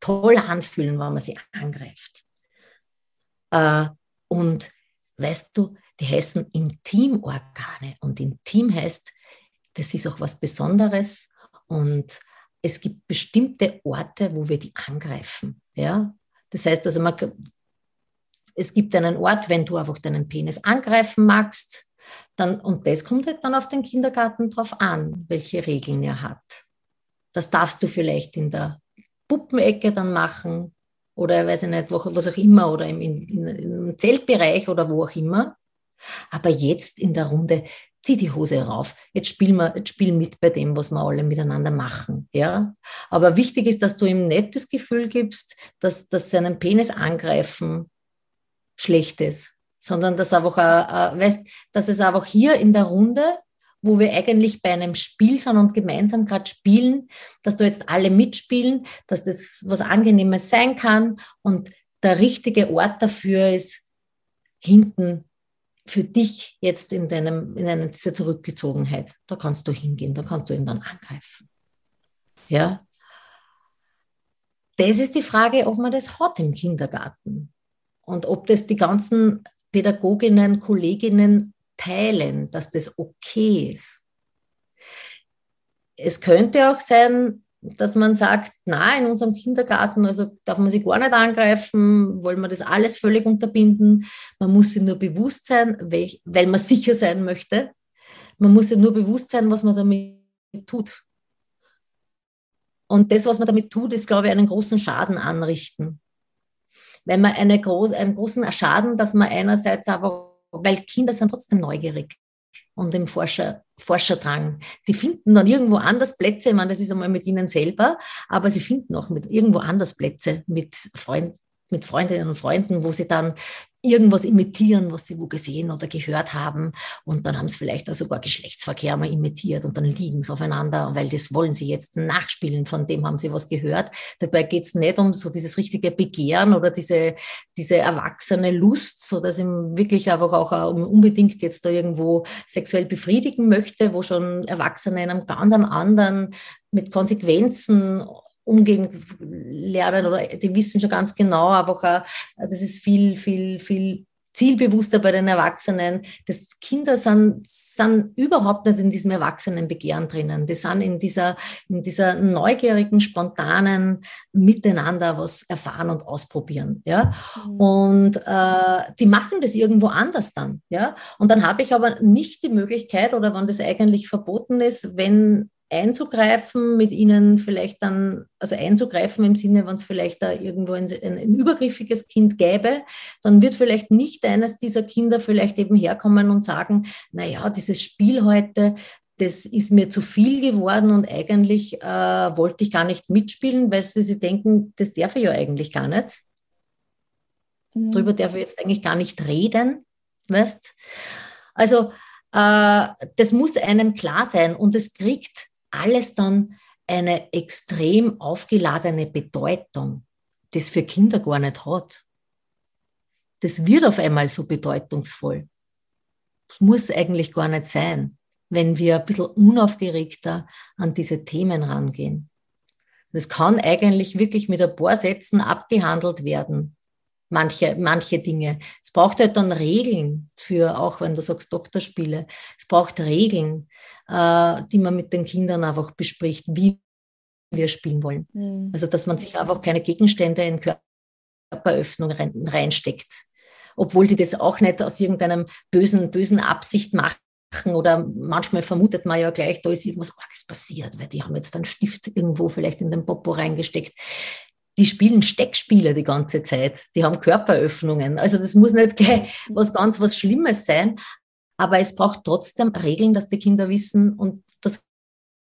toll anfühlen, wenn man sie angreift. Äh, und weißt du, die heißen Intimorgane und Intim heißt, das ist auch was Besonderes und es gibt bestimmte Orte, wo wir die angreifen. Ja? Das heißt also, man, es gibt einen Ort, wenn du einfach deinen Penis angreifen magst, dann, und das kommt halt dann auf den Kindergarten drauf an, welche Regeln er hat. Das darfst du vielleicht in der Puppenecke dann machen oder weiß ich nicht, was auch immer, oder im, in, im Zeltbereich oder wo auch immer. Aber jetzt in der Runde zieh die Hose rauf. Jetzt spiel, mal, jetzt spiel mit bei dem, was wir alle miteinander machen. Ja? Aber wichtig ist, dass du ihm das Gefühl gibst, dass, dass seinen Penis angreifen schlecht ist, sondern dass, einfach, äh, weißt, dass es einfach hier in der Runde, wo wir eigentlich bei einem Spiel sind und gemeinsam gerade spielen, dass du jetzt alle mitspielen, dass das was Angenehmes sein kann und der richtige Ort dafür ist hinten für dich jetzt in, deinem, in einer dieser Zurückgezogenheit. Da kannst du hingehen, da kannst du ihn dann angreifen. Ja. Das ist die Frage, ob man das hat im Kindergarten und ob das die ganzen Pädagoginnen, Kolleginnen teilen, dass das okay ist. Es könnte auch sein, dass man sagt, na, in unserem Kindergarten, also darf man sich gar nicht angreifen, wollen wir das alles völlig unterbinden. Man muss sich nur bewusst sein, weil man sicher sein möchte. Man muss sich nur bewusst sein, was man damit tut. Und das, was man damit tut, ist, glaube ich, einen großen Schaden anrichten. Wenn man eine groß, einen großen Schaden, dass man einerseits aber, weil Kinder sind trotzdem neugierig und im Forscher, Forscherdrang. Die finden dann irgendwo anders Plätze, ich meine, das ist einmal mit ihnen selber, aber sie finden auch mit irgendwo anders Plätze mit Freunden mit Freundinnen und Freunden, wo sie dann irgendwas imitieren, was sie wo gesehen oder gehört haben. Und dann haben sie vielleicht auch sogar Geschlechtsverkehr mal imitiert und dann liegen sie aufeinander, weil das wollen sie jetzt nachspielen, von dem haben sie was gehört. Dabei geht es nicht um so dieses richtige Begehren oder diese, diese erwachsene Lust, so dass ich wirklich einfach auch unbedingt jetzt da irgendwo sexuell befriedigen möchte, wo schon Erwachsene in einem ganz anderen mit Konsequenzen umgehen lernen oder die wissen schon ganz genau, aber auch, äh, das ist viel, viel, viel zielbewusster bei den Erwachsenen. Das Kinder sind, sind überhaupt nicht in diesem Erwachsenenbegehren drinnen. Die sind in dieser, in dieser neugierigen, spontanen Miteinander was erfahren und ausprobieren. Ja? Mhm. Und äh, die machen das irgendwo anders dann. Ja? Und dann habe ich aber nicht die Möglichkeit, oder wenn das eigentlich verboten ist, wenn einzugreifen, mit ihnen vielleicht dann, also einzugreifen im Sinne, wenn es vielleicht da irgendwo ein, ein, ein, übergriffiges Kind gäbe, dann wird vielleicht nicht eines dieser Kinder vielleicht eben herkommen und sagen, naja, dieses Spiel heute, das ist mir zu viel geworden und eigentlich äh, wollte ich gar nicht mitspielen, weil sie, sie denken, das darf ich ja eigentlich gar nicht. Mhm. Darüber darf ich jetzt eigentlich gar nicht reden, weißt? Also äh, das muss einem klar sein und es kriegt alles dann eine extrem aufgeladene Bedeutung, das für Kinder gar nicht hat. Das wird auf einmal so bedeutungsvoll. Das muss eigentlich gar nicht sein, wenn wir ein bisschen unaufgeregter an diese Themen rangehen. Das kann eigentlich wirklich mit ein paar Sätzen abgehandelt werden, manche, manche Dinge. Es braucht halt dann Regeln für, auch wenn du sagst Doktorspiele, es braucht Regeln, äh, die man mit den Kindern einfach bespricht, wie wir spielen wollen. Mhm. Also, dass man sich einfach keine Gegenstände in Körperöffnung rein, reinsteckt. Obwohl die das auch nicht aus irgendeinem bösen, bösen Absicht machen, oder manchmal vermutet man ja gleich, da ist irgendwas Arges passiert, weil die haben jetzt einen Stift irgendwo vielleicht in den Popo reingesteckt. Die spielen Steckspiele die ganze Zeit, die haben Körperöffnungen. Also das muss nicht gleich was ganz was Schlimmes sein, aber es braucht trotzdem Regeln, dass die Kinder wissen und das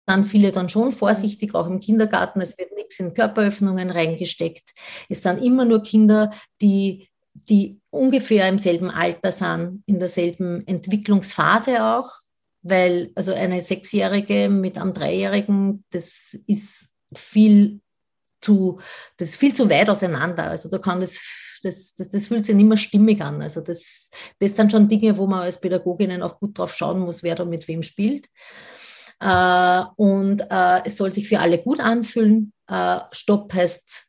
dann viele dann schon vorsichtig, auch im Kindergarten. Es wird nichts in Körperöffnungen reingesteckt. Es sind immer nur Kinder, die, die ungefähr im selben Alter sind, in derselben Entwicklungsphase auch, weil also eine Sechsjährige mit einem Dreijährigen, das ist viel zu, das ist viel zu weit auseinander. Also da kann das das, das, das fühlt sich nicht mehr stimmig an. Also das, das sind schon Dinge, wo man als Pädagoginnen auch gut drauf schauen muss, wer da mit wem spielt. Äh, und äh, es soll sich für alle gut anfühlen. Äh, Stopp heißt,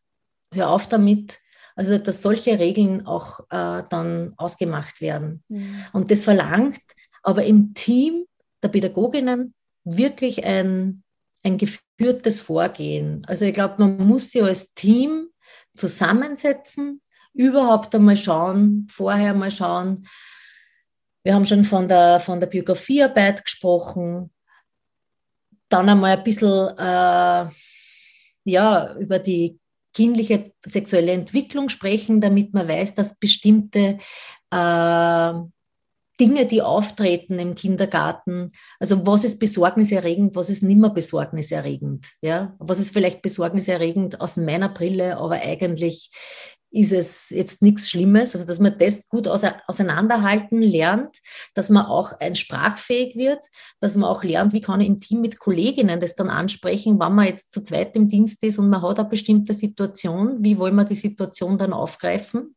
hör auf damit. Also, dass solche Regeln auch äh, dann ausgemacht werden. Mhm. Und das verlangt aber im Team der Pädagoginnen wirklich ein, ein geführtes Vorgehen. Also, ich glaube, man muss sich als Team zusammensetzen, überhaupt einmal schauen, vorher mal schauen. Wir haben schon von der, von der Biografiearbeit gesprochen, dann einmal ein bisschen äh, ja, über die kindliche sexuelle Entwicklung sprechen, damit man weiß, dass bestimmte äh, Dinge, die auftreten im Kindergarten, also was ist besorgniserregend, was ist nimmer besorgniserregend, ja, was ist vielleicht besorgniserregend aus meiner Brille, aber eigentlich ist es jetzt nichts Schlimmes. Also, dass man das gut auseinanderhalten lernt, dass man auch ein sprachfähig wird, dass man auch lernt, wie kann ich im Team mit Kolleginnen das dann ansprechen, wenn man jetzt zu zweit im Dienst ist und man hat eine bestimmte Situation, wie wollen wir die Situation dann aufgreifen?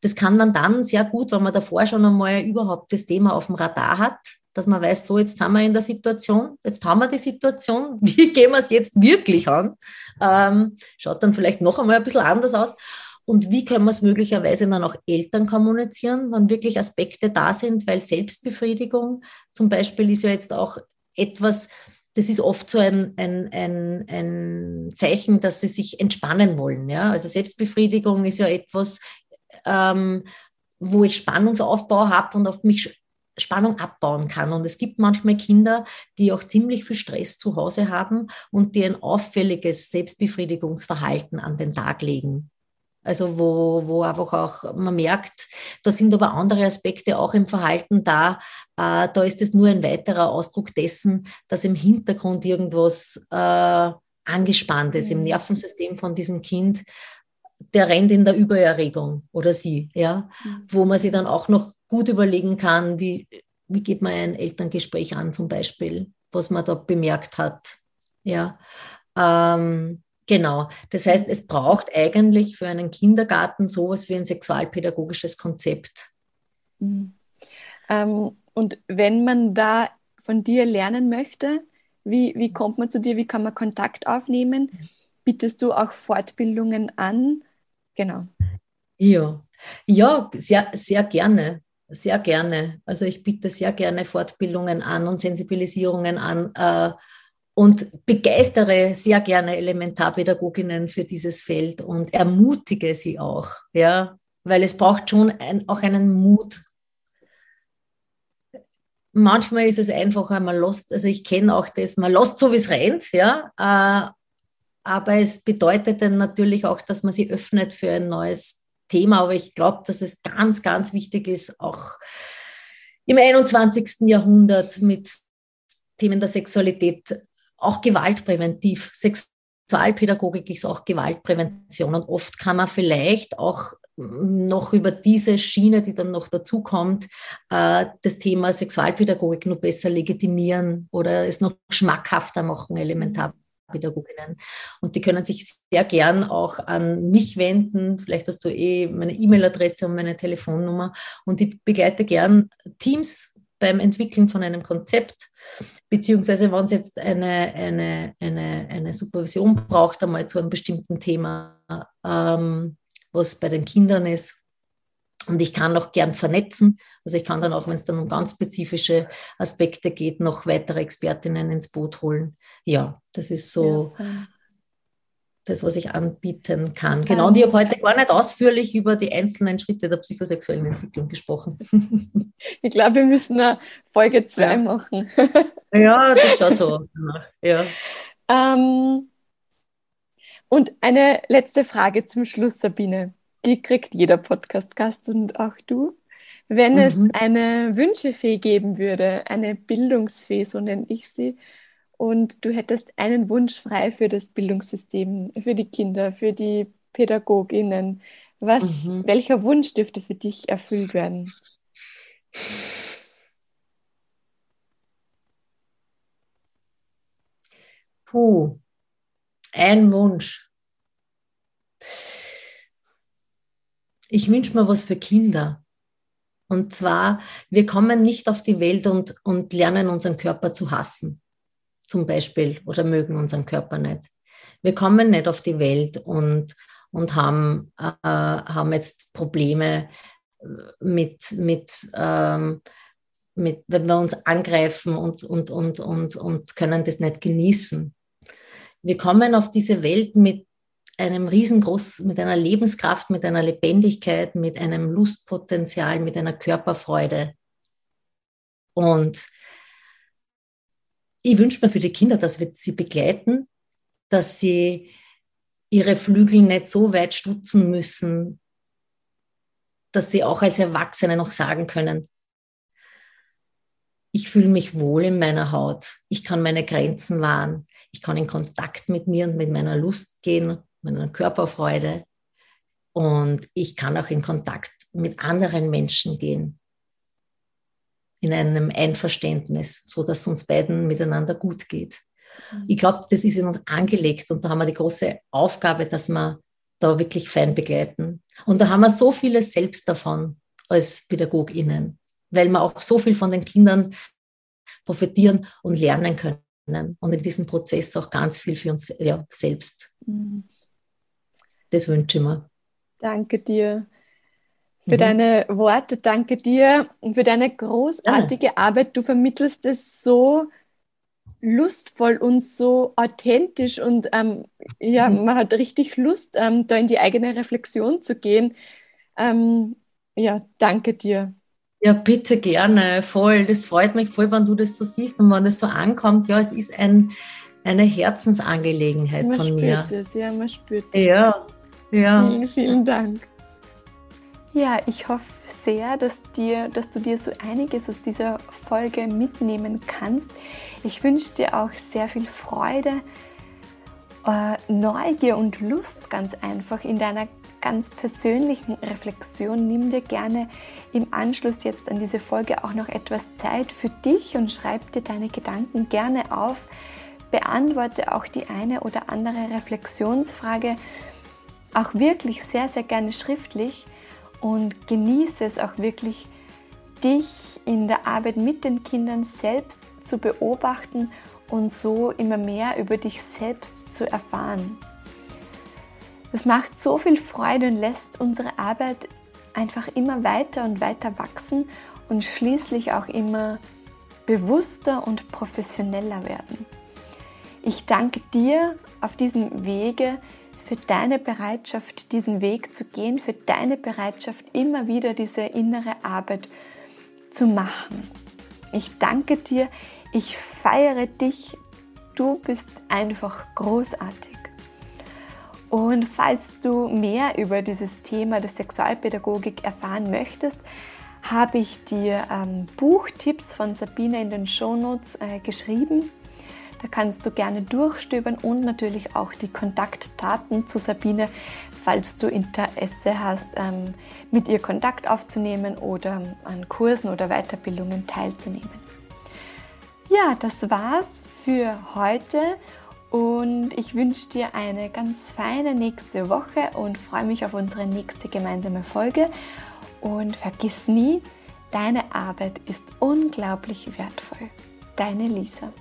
Das kann man dann sehr gut, wenn man davor schon einmal überhaupt das Thema auf dem Radar hat, dass man weiß, so jetzt sind wir in der Situation, jetzt haben wir die Situation, wie gehen wir es jetzt wirklich an? Ähm, schaut dann vielleicht noch einmal ein bisschen anders aus. Und wie können wir es möglicherweise dann auch Eltern kommunizieren, wenn wirklich Aspekte da sind, weil Selbstbefriedigung zum Beispiel ist ja jetzt auch etwas, das ist oft so ein, ein, ein, ein Zeichen, dass sie sich entspannen wollen. Ja? Also Selbstbefriedigung ist ja etwas, ähm, wo ich Spannungsaufbau habe und auch mich Spannung abbauen kann. Und es gibt manchmal Kinder, die auch ziemlich viel Stress zu Hause haben und die ein auffälliges Selbstbefriedigungsverhalten an den Tag legen. Also wo, wo einfach auch man merkt, da sind aber andere Aspekte auch im Verhalten da. Äh, da ist es nur ein weiterer Ausdruck dessen, dass im Hintergrund irgendwas äh, angespannt ist im mhm. Nervensystem von diesem Kind. Der rennt in der Übererregung oder sie, ja, mhm. wo man sich dann auch noch gut überlegen kann, wie, wie geht man ein Elterngespräch an zum Beispiel, was man da bemerkt hat. Ja. Ähm, Genau. Das heißt, es braucht eigentlich für einen Kindergarten sowas wie ein sexualpädagogisches Konzept. Mhm. Ähm, und wenn man da von dir lernen möchte, wie, wie kommt man zu dir? Wie kann man Kontakt aufnehmen? Bietest du auch Fortbildungen an? Genau. Ja, ja sehr, sehr gerne. Sehr gerne. Also ich biete sehr gerne Fortbildungen an und Sensibilisierungen an. Äh, und begeistere sehr gerne Elementarpädagoginnen für dieses Feld und ermutige sie auch, ja, weil es braucht schon ein, auch einen Mut. Manchmal ist es einfach einmal lost, also ich kenne auch das, man lost so wie es rennt, ja, äh, aber es bedeutet dann natürlich auch, dass man sich öffnet für ein neues Thema, aber ich glaube, dass es ganz, ganz wichtig ist, auch im 21. Jahrhundert mit Themen der Sexualität auch gewaltpräventiv. Sexualpädagogik ist auch Gewaltprävention und oft kann man vielleicht auch noch über diese Schiene, die dann noch dazukommt, äh, das Thema Sexualpädagogik noch besser legitimieren oder es noch schmackhafter machen, Elementarpädagoginnen. Und die können sich sehr gern auch an mich wenden. Vielleicht hast du eh meine E-Mail-Adresse und meine Telefonnummer. Und ich begleite gern Teams beim Entwickeln von einem Konzept, beziehungsweise wenn es jetzt eine, eine, eine, eine Supervision braucht, einmal zu einem bestimmten Thema, ähm, was bei den Kindern ist. Und ich kann auch gern vernetzen. Also ich kann dann auch, wenn es dann um ganz spezifische Aspekte geht, noch weitere Expertinnen ins Boot holen. Ja, das ist so. Ja, das, was ich anbieten kann. Genau, und ich habe heute gar nicht ausführlich über die einzelnen Schritte der psychosexuellen Entwicklung gesprochen. Ich glaube, wir müssen eine Folge 2 ja. machen. Ja, das schaut so aus. Ja. Ähm, und eine letzte Frage zum Schluss, Sabine. Die kriegt jeder Podcast-Gast und auch du. Wenn mhm. es eine Wünschefee geben würde, eine Bildungsfee, so nenne ich sie, und du hättest einen Wunsch frei für das Bildungssystem, für die Kinder, für die Pädagoginnen, was, mhm. welcher Wunsch dürfte für dich erfüllt werden? Puh, ein Wunsch. Ich wünsche mir was für Kinder. Und zwar, wir kommen nicht auf die Welt und, und lernen unseren Körper zu hassen, zum Beispiel, oder mögen unseren Körper nicht. Wir kommen nicht auf die Welt und, und haben, äh, haben jetzt Probleme mit, mit, ähm, mit, wenn wir uns angreifen und, und, und, und, und können das nicht genießen. Wir kommen auf diese Welt mit einem riesengroß, mit einer Lebenskraft, mit einer Lebendigkeit, mit einem Lustpotenzial, mit einer Körperfreude. Und ich wünsche mir für die Kinder, dass wir sie begleiten, dass sie ihre Flügel nicht so weit stutzen müssen, dass sie auch als Erwachsene noch sagen können, ich fühle mich wohl in meiner Haut, ich kann meine Grenzen wahren, ich kann in Kontakt mit mir und mit meiner Lust gehen meiner Körperfreude. Und ich kann auch in Kontakt mit anderen Menschen gehen. In einem Einverständnis, so dass es uns beiden miteinander gut geht. Mhm. Ich glaube, das ist in uns angelegt und da haben wir die große Aufgabe, dass wir da wirklich fein begleiten. Und da haben wir so vieles selbst davon als PädagogInnen, weil wir auch so viel von den Kindern profitieren und lernen können. Und in diesem Prozess auch ganz viel für uns ja, selbst. Mhm. Das wünsche ich mir. Danke dir für mhm. deine Worte, danke dir und für deine großartige ja. Arbeit. Du vermittelst es so lustvoll und so authentisch und ähm, ja, mhm. man hat richtig Lust, ähm, da in die eigene Reflexion zu gehen. Ähm, ja, danke dir. Ja, bitte gerne, voll. Das freut mich voll, wenn du das so siehst und wenn das so ankommt. Ja, es ist ein, eine Herzensangelegenheit man von mir. Man spürt es, ja, man spürt es. Ja, ja. Vielen, vielen Dank. Ja, ich hoffe sehr, dass, dir, dass du dir so einiges aus dieser Folge mitnehmen kannst. Ich wünsche dir auch sehr viel Freude, äh, Neugier und Lust ganz einfach in deiner ganz persönlichen Reflexion. Nimm dir gerne im Anschluss jetzt an diese Folge auch noch etwas Zeit für dich und schreib dir deine Gedanken gerne auf. Beantworte auch die eine oder andere Reflexionsfrage auch wirklich sehr, sehr gerne schriftlich und genieße es auch wirklich, dich in der Arbeit mit den Kindern selbst zu beobachten und so immer mehr über dich selbst zu erfahren. Es macht so viel Freude und lässt unsere Arbeit einfach immer weiter und weiter wachsen und schließlich auch immer bewusster und professioneller werden. Ich danke dir auf diesem Wege für deine Bereitschaft, diesen Weg zu gehen, für deine Bereitschaft, immer wieder diese innere Arbeit zu machen. Ich danke dir, ich feiere dich, du bist einfach großartig. Und falls du mehr über dieses Thema der Sexualpädagogik erfahren möchtest, habe ich dir ähm, Buchtipps von Sabine in den Shownotes äh, geschrieben. Da kannst du gerne durchstöbern und natürlich auch die Kontaktdaten zu Sabine, falls du Interesse hast, ähm, mit ihr Kontakt aufzunehmen oder an Kursen oder Weiterbildungen teilzunehmen. Ja, das war's für heute und ich wünsche dir eine ganz feine nächste Woche und freue mich auf unsere nächste gemeinsame Folge. Und vergiss nie, deine Arbeit ist unglaublich wertvoll. Deine Lisa.